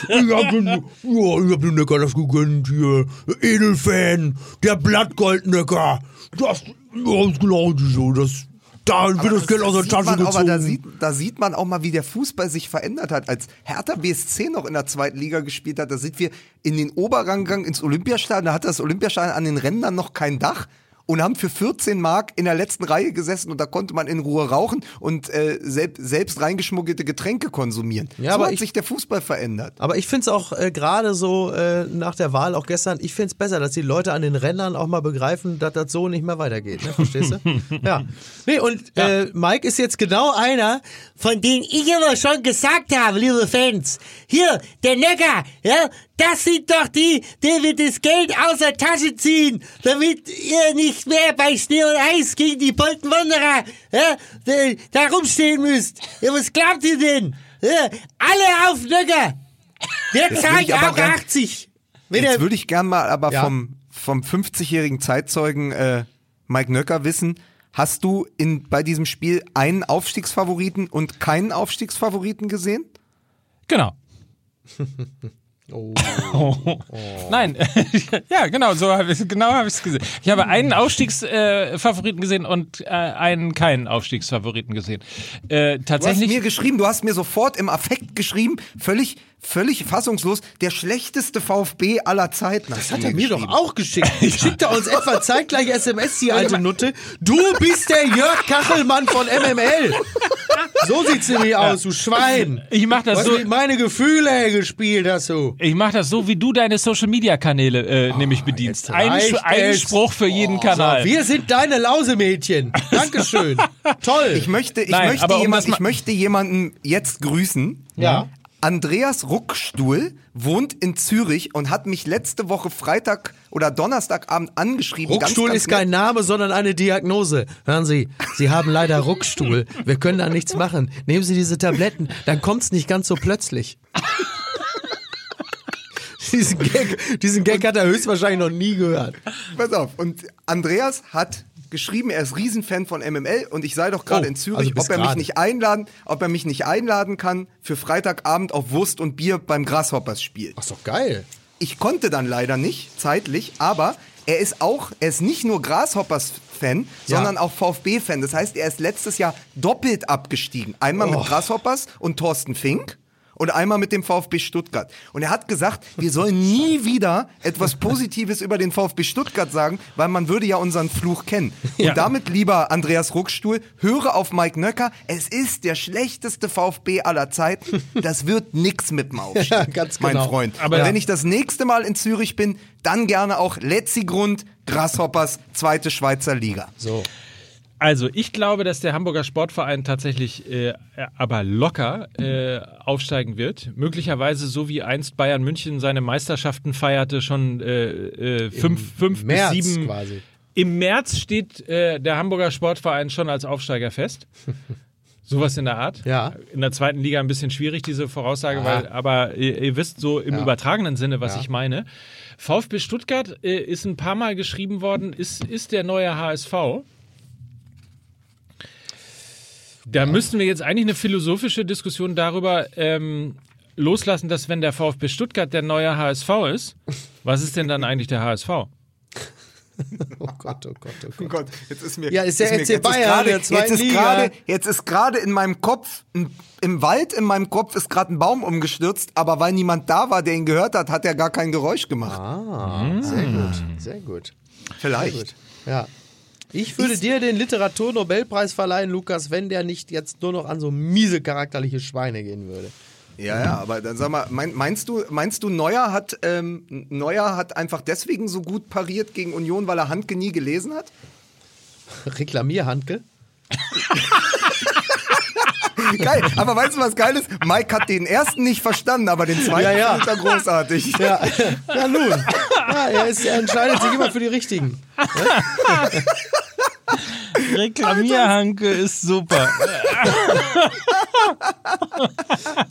Ich hab dem, ja, ich hab dem Neckar das gegönnt hier. Edelfan, der Blattgoldneckar. Das, ist genau so, das, da wird das Geld aus der Tasche man, gezogen. aber da sieht, da sieht man auch mal, wie der Fußball sich verändert hat. Als Hertha BSC noch in der zweiten Liga gespielt hat, da sind wir in den Oberrang gegangen, ins Olympiastadion. Da hat das Olympiastadion an den Rändern noch kein Dach. Und haben für 14 Mark in der letzten Reihe gesessen und da konnte man in Ruhe rauchen und äh, selb, selbst reingeschmuggelte Getränke konsumieren. Ja, so aber hat ich- sich der Fußball verändert. Aber ich finde es auch äh, gerade so äh, nach der Wahl, auch gestern, ich finde es besser, dass die Leute an den Rändern auch mal begreifen, dass das so nicht mehr weitergeht. Ne? Verstehst du? ja. Nee, und äh, Mike ist jetzt genau einer, von denen ich aber schon gesagt habe, liebe Fans. Hier, der Necker, ja, das sind doch die, die wir das Geld aus der Tasche ziehen, damit ihr nicht mehr bei Schnee und Eis gegen die Bolton Wanderer ja, da- da rumstehen müsst. Ja, was glaubt ihr denn? Ja, alle auf. Der will zahlt ich auch gern- 80. Wenn Jetzt würde ich gern mal aber Ja. vom, vom 50-jährigen Zeitzeugen äh, Mike Nöcker wissen, hast du in, bei diesem Spiel einen Aufstiegsfavoriten und keinen Aufstiegsfavoriten gesehen? Genau. Oh. Nein, ja, genau, so habe ich genau habe ich es gesehen. Ich habe einen Aufstiegsfavoriten äh, gesehen und äh, einen keinen Aufstiegsfavoriten gesehen. Äh, Du hast tatsächlich. mir geschrieben, du hast mir sofort im Affekt geschrieben, völlig, völlig fassungslos, der schlechteste VfB aller Zeiten. Das hat er mir doch auch geschickt. Schickt er uns etwa zeitgleich SMS, die alte Nutte. Du bist der Jörg Kachelmann von MML. So sieht's nämlich aus, du Schwein. ich mache das Was so. mit meine Gefühle gespielt hast du. Ich mache das so, wie du deine Social Media Kanäle äh, nämlich bedienst. Ein, ein. Spruch für jeden Kanal. Wir sind deine Lausemädchen. Dankeschön. Toll. Ich möchte, ich, Nein, möchte um jemand, mal- ich möchte jemanden jetzt grüßen. Ja. Andreas Ruckstuhl wohnt in Zürich und hat mich letzte Woche Freitag oder Donnerstagabend angeschrieben. Ruckstuhl ganz, ganz ist kein. Name, sondern eine Diagnose. Hören Sie, Sie haben leider Ruckstuhl. Wir können da nichts machen. Nehmen Sie diese Tabletten, dann kommt's nicht ganz so plötzlich. diesen, Gag, diesen Gag hat er höchstwahrscheinlich noch nie gehört. Pass auf. Und Andreas hat geschrieben, er ist Riesenfan von MML und ich sei doch gerade Oh, in Zürich, also ob er mich gerade. nicht einladen, ob er mich nicht einladen kann für Freitagabend auf Wurst und Bier beim Grasshoppers Spiel. Ach, doch geil. Ich konnte dann leider nicht, zeitlich, aber er ist auch, er ist nicht nur Grasshoppers-Fan, Ja. sondern auch VfB-Fan. Das heißt, er ist letztes Jahr doppelt abgestiegen. Einmal Oh. mit Grasshoppers und Thorsten Fink. Und einmal mit dem VfB Stuttgart. Und er hat gesagt, wir sollen nie wieder etwas Positives über den VfB Stuttgart sagen, weil man würde ja unseren Fluch kennen. Und Ja. damit, lieber Andreas Ruckstuhl, höre auf Mike Nöcker. Es ist der schlechteste VfB aller Zeiten. Das wird nix mit dem Aufstieg, Ja, ganz mein genau. Freund. Aber ja. wenn ich das nächste Mal in Zürich bin, dann gerne auch Letzigrund, Grasshoppers, zweite Schweizer Liga. So. Also ich glaube, dass der Hamburger Sportverein tatsächlich äh, aber locker äh, aufsteigen wird. Möglicherweise so wie einst Bayern München seine Meisterschaften feierte, schon äh, äh, fünf, fünf März bis sieben. quasi. Im März steht äh, der Hamburger Sportverein schon als Aufsteiger fest. Sowas in der Art. Ja. In der zweiten Liga ein bisschen schwierig, diese Voraussage, weil, aber ihr, ihr wisst so im Ja. übertragenen Sinne, was Ja. ich meine. VfB Stuttgart äh, ist ein paar Mal geschrieben worden, ist, ist der neue HSV. Da müssten wir jetzt eigentlich eine philosophische Diskussion darüber ähm, loslassen, dass wenn der VfB Stuttgart der neue HSV ist, was ist denn dann eigentlich der HSV? oh Gott, oh Gott, oh Oh Gott. Gott, jetzt ist mir. Ja, ist der FC jetzt Bayern jetzt ist gerade, Jetzt ist gerade in meinem Kopf, im Wald in meinem Kopf ist gerade ein Baum umgestürzt, aber weil niemand da war, der ihn gehört hat, hat er gar kein Geräusch gemacht. Ah, sehr gut, sehr gut. Vielleicht. Gut. Ja. Ich würde dir den Literaturnobelpreis verleihen, Lukas, wenn der nicht jetzt nur noch an so miese charakterliche Schweine gehen würde. Ja, ja, aber dann sag mal, mein, meinst du, meinst du, Neuer hat, ähm, Neuer hat einfach deswegen so gut pariert gegen Union, weil er Handke nie gelesen hat? Reklamier, Handke. Geil, aber weißt du, was geil ist? Mike hat den ersten nicht verstanden, aber den zweiten Ja, ja. er großartig. Ja, ja nun. Ja, er, ist, er entscheidet sich immer für die Richtigen. Reklamierhanke ist super.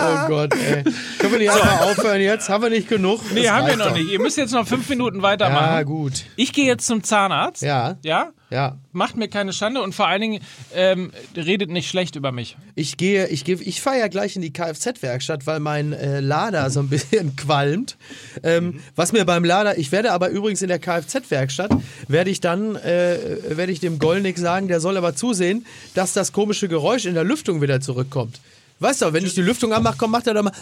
Oh Gott, ey. Können wir nicht einfach aufhören jetzt? Haben wir nicht genug? Nee, Das haben wir noch doch. nicht. Ihr müsst jetzt noch fünf Minuten weitermachen. Ja, gut. Ich gehe jetzt zum Zahnarzt. Ja. Ja? Ja. Macht mir keine Schande und vor allen Dingen ähm, redet nicht schlecht über mich. Ich gehe, ich gehe, ich fahre ja gleich in die Kfz-Werkstatt, weil mein äh, Lader so ein bisschen qualmt. Ähm, Was mir beim Lader, ich werde aber übrigens in der Kfz-Werkstatt, werde ich dann, äh, werde ich dem Gollnick sagen, der soll aber zusehen, dass das komische Geräusch in der Lüftung wieder zurückkommt. Weißt du, wenn ich die Lüftung anmache, komm, macht er doch mal.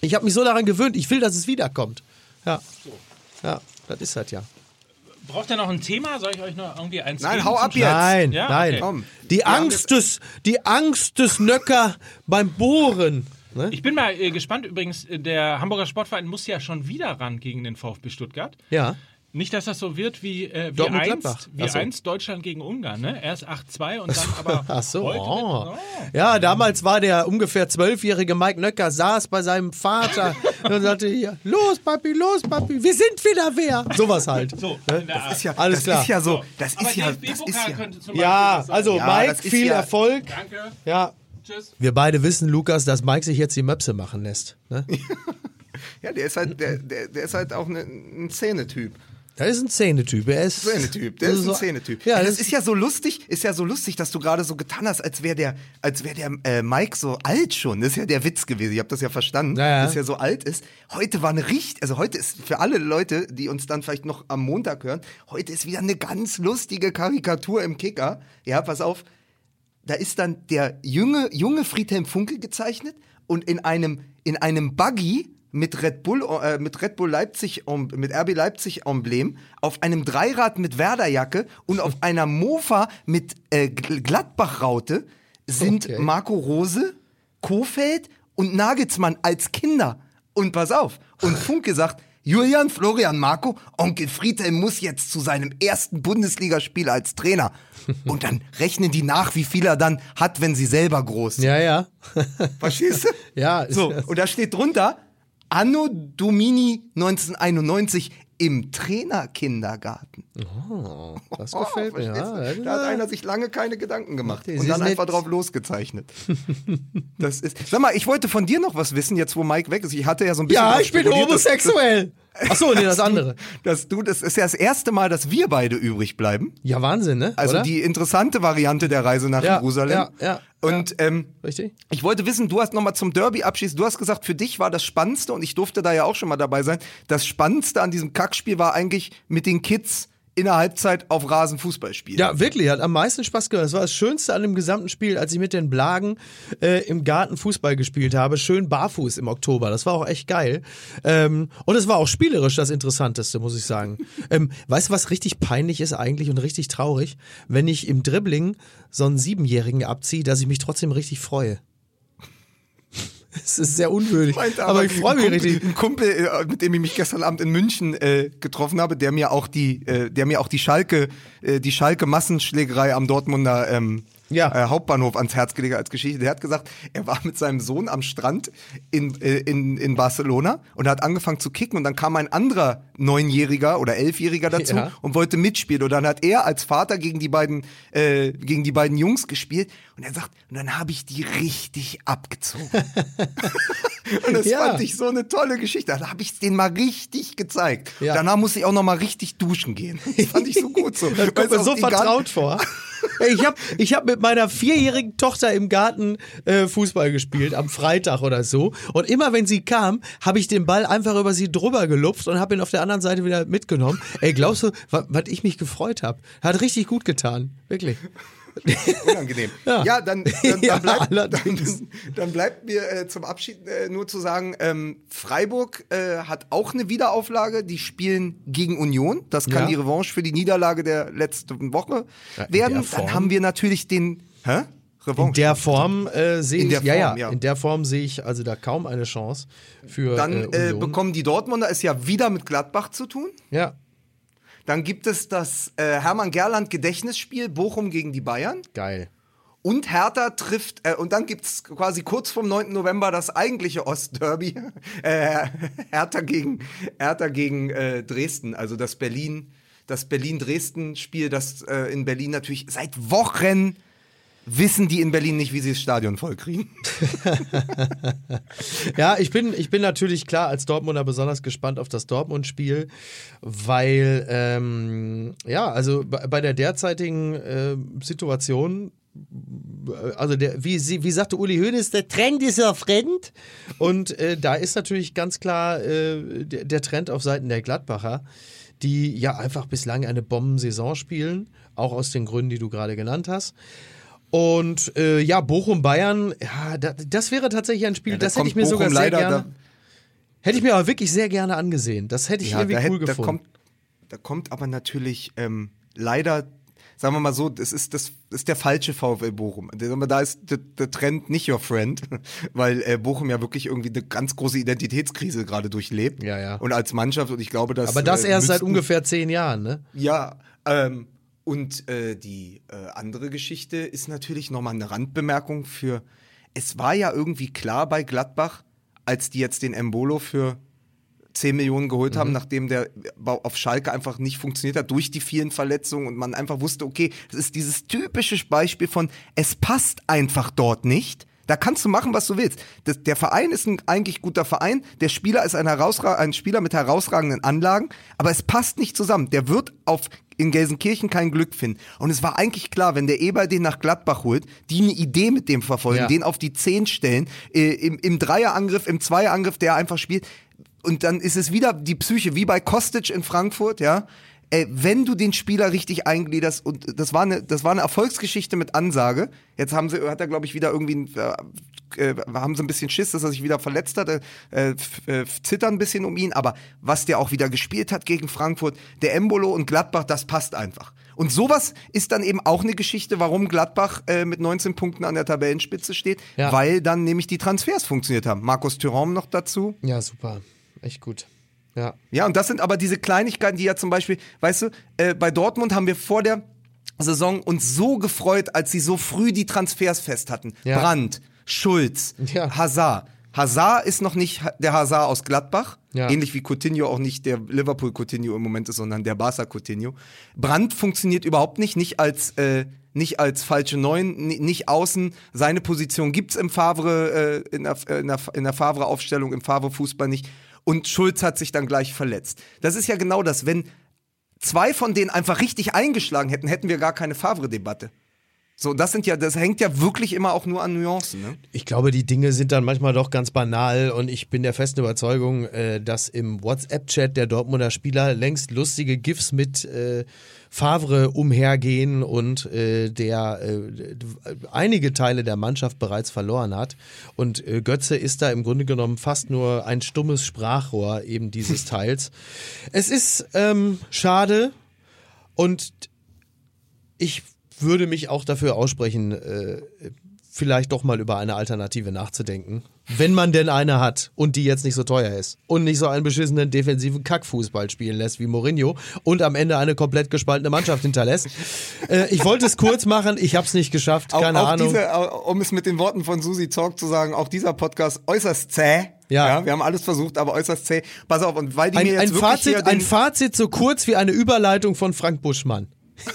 Ich habe mich so daran gewöhnt, ich will, dass es wiederkommt. Ja. Ja, das ist halt ja. Braucht ihr noch ein Thema? Soll ich euch noch irgendwie eins Nein, geben hau ab jetzt. Nein, Ja, nein. okay. Komm. Die Angst des, die Angst des Nöcker beim Bohren. Ne? Ich bin mal äh, gespannt übrigens, äh, der Hamburger Sportverein muss ja schon wieder ran gegen den VfB Stuttgart. Ja. Nicht, dass das so wird wie, äh, wie, Dortmund einst, Gladbach. wie so. einst Deutschland gegen Ungarn. Ne? Erst 8-2 und dann aber Ach so. heute Oh. mit, oh. Ja, damals war der ungefähr zwölfjährige Mike Nöcker, saß bei seinem Vater und sagte hier, los Papi, los Papi, wir sind wieder wer. Sowas halt. So, Art. Das ist ja, Alles das klar. ist ja so, das aber ist ja, das ist ja. könnte zum Beispiel Ja, also Ja, Mike, viel ja- Erfolg. Danke. Ja. Tschüss. Wir beide wissen, Lukas, dass Mike sich jetzt die Möpse machen lässt. Ne? Ja, der ist halt, der, der, der ist halt auch ne, ein Szenetyp. Das ist ein Szenetyp. Er ist Szenetyp, der ist ein Szenetyp. Ja, das, das ist ja so lustig, ist ja so lustig, dass du gerade so getan hast, als wäre der, als wäre der äh, Mike so alt schon. Das ist ja der Witz gewesen. Ich habe das ja verstanden, Ja, ja. dass er so alt ist. Heute war eine richtig, also heute ist für alle Leute, die uns dann vielleicht noch am Montag hören, heute ist wieder eine ganz lustige Karikatur im Kicker. Ja, pass auf. Da ist dann der junge, junge Friedhelm Funke gezeichnet und in einem, in einem Buggy mit Red Bull, äh, mit Red Bull Leipzig, mit RB Leipzig Emblem, auf einem Dreirad mit Werderjacke und auf einer Mofa mit äh, Gl- Gladbach-Raute sind Okay. Marco Rose, Kofeld und Nagelsmann als Kinder. Und pass auf, und Funke sagt, Julian, Florian, Marco, Onkel Friedhelm muss jetzt zu seinem ersten Bundesligaspiel als Trainer. Und dann rechnen die nach, wie viel er dann hat, wenn sie selber groß sind. Ja, ja. Verstehst du? Ja. So, und da steht drunter, Anno Domini 1991 im Trainerkindergarten. Das gefällt mir. Verstehst Ja, da hat einer sich lange keine Gedanken gemacht Das und dann einfach drauf losgezeichnet. Das ist. Sag mal, ich wollte von dir noch was wissen, jetzt wo Mike weg ist. Ich hatte ja so ein bisschen. ja, ich bin homosexuell. Ach so, nee, das andere. Dass du, das ist ja das erste Mal, dass wir beide übrig bleiben. Ja, Wahnsinn, ne? Also Oder? die interessante Variante der Reise nach Ja, Jerusalem. ja, ja, Und ähm, Richtig? ich wollte wissen, du hast nochmal zum Derby abschließen. Du hast gesagt, für dich war das Spannendste, und ich durfte da ja auch schon mal dabei sein, das Spannendste an diesem Kackspiel war eigentlich mit den Kids in der Halbzeit auf Rasen Fußball spielen. Ja, wirklich, hat am meisten Spaß gemacht. Das war das Schönste an dem gesamten Spiel, als ich mit den Blagen äh, im Garten Fußball gespielt habe. Schön barfuß im Oktober. Das war auch echt geil. Ähm, und es war auch spielerisch das Interessanteste, muss ich sagen. ähm, weißt du, was richtig peinlich ist eigentlich und richtig traurig? Wenn ich im Dribbling so einen Siebenjährigen abziehe, dass ich mich trotzdem richtig freue. Es ist sehr unwürdig. Meinte Aber ich freue mich richtig. Ein Kumpel, äh, mit dem ich mich gestern Abend in München äh, getroffen habe, der mir auch die, äh, der mir auch die Schalke, äh, die Schalke Massenschlägerei am Dortmunder ähm, Ja. äh, Hauptbahnhof ans Herz gelegt als Geschichte. Der hat gesagt, er war mit seinem Sohn am Strand in, äh, in, in Barcelona und er hat angefangen zu kicken und dann kam ein anderer Neunjähriger oder Elfjähriger dazu Ja. und wollte mitspielen. Und dann hat er als Vater gegen die beiden, äh, gegen die beiden Jungs gespielt und er sagt, und dann habe ich die richtig abgezogen. Und das Ja. fand ich so eine tolle Geschichte. Dann habe ich es denen mal richtig gezeigt. Ja. Danach musste ich auch noch mal richtig duschen gehen. Das fand ich so gut so. Das kommt mir so vertraut vor. Ich habe ich hab mit meiner vierjährigen Tochter im Garten äh, Fußball gespielt, am Freitag oder so. Und immer wenn sie kam, habe ich den Ball einfach über sie drüber gelupft und habe ihn auf der anderen Seite wieder mitgenommen. Ey, glaubst du, was ich mich gefreut habe? Hat richtig gut getan. Wirklich. Unangenehm. Ja. Ja, dann, dann, dann, Ja, bleibt, dann, dann bleibt mir äh, zum Abschied äh, nur zu sagen, ähm, Freiburg äh, hat auch eine Wiederauflage. Die spielen gegen Union. Das kann Ja. die Revanche für die Niederlage der letzten Woche werden. Form. Dann haben wir natürlich den. Hä? Revanche. In der Form äh, sehe ich, der ja, ja, Form, ja. in der Form sehe ich also da kaum eine Chance für dann äh, äh, bekommen die Dortmunder es ja wieder mit Gladbach zu tun. ja, Dann gibt es das äh, Hermann Gerland Gedächtnisspiel Bochum gegen die Bayern. geil. Und Hertha trifft, äh, und dann gibt's quasi kurz vom 9. November das eigentliche Ostderby. Äh, Hertha gegen, Hertha gegen äh, Dresden, also das Berlin, das Berlin-Dresden-Spiel, das äh, in Berlin natürlich seit Wochen wissen die in Berlin nicht, wie sie das Stadion vollkriegen. Ja, ich bin, ich bin natürlich klar als Dortmunder besonders gespannt auf das Dortmund-Spiel, weil, ähm, ja, also bei, der derzeitigen äh, Situation, also der, wie, wie sagte Uli Hoeneß, der Trend ist ja fremd. Und äh, da ist natürlich ganz klar äh, der, der Trend auf Seiten der Gladbacher, die ja einfach bislang eine Bombensaison spielen, auch aus den Gründen, die du gerade genannt hast. Und äh, ja, Bochum-Bayern, ja, da, das wäre tatsächlich ein Spiel, Ja, da das hätte ich mir sogar Bochum sehr leider gerne. da- Hätte ich mir aber wirklich sehr gerne angesehen. Das hätte ich irgendwie da, cool hätt- da gefunden. kommt, da kommt aber natürlich ähm, leider, sagen wir mal so, das ist, das ist der falsche VfL Bochum. Da ist der, der Trend nicht your friend, weil äh, Bochum ja wirklich irgendwie eine ganz große Identitätskrise gerade durchlebt. Ja, ja. Und als Mannschaft, und ich glaube, dass. aber das äh, erst seit müssten- ungefähr zehn Jahren, ne? Ja, ähm, und äh, die äh, andere Geschichte ist natürlich nochmal eine Randbemerkung für. Es war ja irgendwie klar bei Gladbach, als die jetzt den Embolo für 10 Millionen geholt haben, nachdem der auf Schalke einfach nicht funktioniert hat durch die vielen Verletzungen und man einfach wusste, okay, das ist dieses typische Beispiel von, es passt einfach dort nicht. Da kannst du machen, was du willst. Das, der Verein ist ein eigentlich guter Verein. Der Spieler ist ein, ein Spieler mit herausragenden Anlagen, aber es passt nicht zusammen. Der wird auf in Gelsenkirchen kein Glück finden. Und es war eigentlich klar, wenn der Eber den nach Gladbach holt, die eine Idee mit dem verfolgen, Ja. den auf die Zehn stellen, äh, im, im Dreierangriff, im Zweierangriff, der einfach spielt. Und dann ist es wieder die Psyche, wie bei Kostic in Frankfurt, ja. Äh, wenn du den Spieler richtig eingliederst, und das war eine, das war eine Erfolgsgeschichte mit Ansage. Jetzt haben sie, hat er, glaube ich, wieder irgendwie, äh, äh, haben sie ein bisschen Schiss, dass er sich wieder verletzt hat, äh, äh, zittern ein bisschen um ihn, aber was der auch wieder gespielt hat gegen Frankfurt, der Embolo und Gladbach, das passt einfach. Und sowas ist dann eben auch eine Geschichte, warum Gladbach äh, mit 19 Punkten an der Tabellenspitze steht, Ja. weil dann nämlich die Transfers funktioniert haben. Markus Thuram noch dazu. Ja, super. Echt gut. Ja. Ja, und das sind aber diese Kleinigkeiten, die ja zum Beispiel, weißt du, äh, bei Dortmund haben wir vor der Saison uns so gefreut, als sie so früh die Transfers fest hatten. Ja. Brandt, Schulz, Ja. Hazard. Hazard ist noch nicht der Hazard aus Gladbach, Ja. ähnlich wie Coutinho auch nicht der Liverpool Coutinho im Moment ist, sondern der Barca Coutinho. Brandt funktioniert überhaupt nicht, nicht als äh, nicht als falsche Neun, ni- nicht außen. Seine Position gibt's im Favre äh, in der, in der, in der Favre Aufstellung im Favre Fußball nicht. Und Schulz hat sich dann gleich verletzt. Das ist ja genau das, wenn zwei von denen einfach richtig eingeschlagen hätten, hätten wir gar keine Favre-Debatte. So, das sind ja, das hängt ja wirklich immer auch nur an Nuancen, ne? Ich glaube, die Dinge sind dann manchmal doch ganz banal und ich bin der festen Überzeugung, äh, dass im WhatsApp-Chat der Dortmunder Spieler längst lustige GIFs mit äh, Favre umhergehen und äh, der äh, einige Teile der Mannschaft bereits verloren hat. Und äh, Götze ist da im Grunde genommen fast nur ein stummes Sprachrohr eben dieses Teils. Es ist ähm, schade und ich würde mich auch dafür aussprechen, äh, vielleicht doch mal über eine Alternative nachzudenken. Wenn man denn eine hat und die jetzt nicht so teuer ist und nicht so einen beschissenen defensiven Kackfußball spielen lässt wie Mourinho und am Ende eine komplett gespaltene Mannschaft hinterlässt. äh, ich wollte es kurz machen, ich habe es nicht geschafft, keine auch, auch Ahnung. Diese, au- um es mit den Worten von Susi Talk zu sagen, auch dieser Podcast äußerst zäh. Ja. wir haben alles versucht, aber äußerst zäh. Pass auf, und weil die ein, mir jetzt ein, wirklich Fazit, ein Fazit so kurz wie eine Überleitung von Frank Buschmann.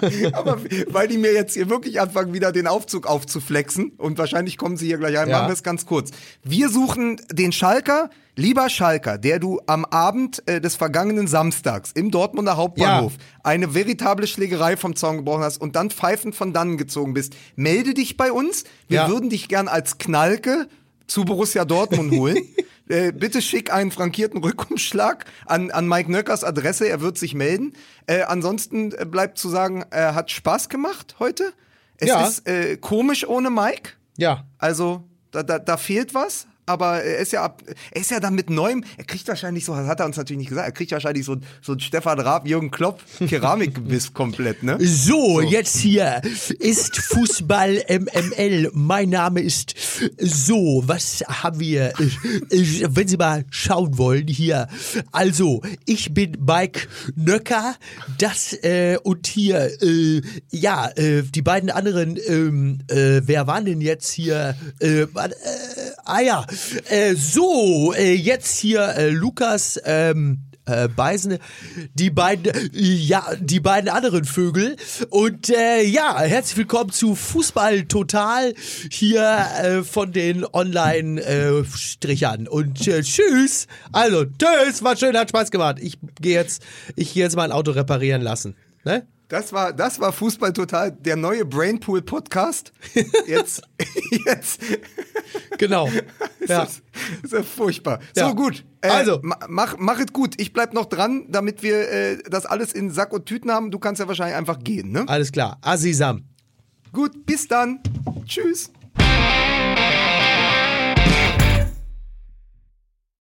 Aber weil die mir jetzt hier wirklich anfangen, wieder den Aufzug aufzuflexen und wahrscheinlich kommen sie hier gleich ein, Ja. machen wir es ganz kurz. Wir suchen den Schalker, lieber Schalker, der du am Abend äh, des vergangenen Samstags im Dortmunder Hauptbahnhof eine veritable Schlägerei vom Zaun gebrochen hast und dann pfeifend von dannen gezogen bist. Melde dich bei uns. Wir Ja. würden dich gern als Knalke zu Borussia Dortmund holen. Äh, bitte schick einen frankierten Rückumschlag an, an Mike Nöckers Adresse, er wird sich melden. Äh, ansonsten äh, bleibt zu sagen, er hat Spaß gemacht heute. Es Ja. ist äh, komisch ohne Mike. Ja. Also da, da, da fehlt was. Aber er ist ja ab, er ist ja dann mit neuem, er kriegt wahrscheinlich so, das hat er uns natürlich nicht gesagt, er kriegt wahrscheinlich so, so ein Stefan Raab, Jürgen Klopp Keramikgebiss komplett, ne? So, jetzt hier ist Fußball MML. Mein Name ist so. Was haben wir? Äh, Wenn Sie mal schauen wollen hier. Also, ich bin Mike Nöcker. Das äh, und hier, äh, ja, äh, die beiden anderen, ähm, äh, wer waren denn jetzt hier? Äh, äh, ah ja, äh, so, äh, jetzt hier äh, Lukas, ähm, äh, Beisen, die beiden, ja, die beiden anderen Vögel. Und äh, ja, herzlich willkommen zu Fußball Total hier äh, von den Online-Strichern. Und äh, tschüss. Also, tschüss, war schön, hat Spaß gemacht. Ich gehe jetzt, ich gehe jetzt mein Auto reparieren lassen. Ne? Das war, das war Fußball total, der neue Brainpool Podcast. Jetzt, jetzt. Genau. Ja. Das ist, das ist ja furchtbar. Ja. So gut. Äh, Also. ma- mach, mach es gut. Ich bleib noch dran, damit wir äh, das alles in Sack und Tüten haben. Du kannst ja wahrscheinlich einfach gehen, ne? Alles klar. Asisam. Gut, bis dann. Tschüss.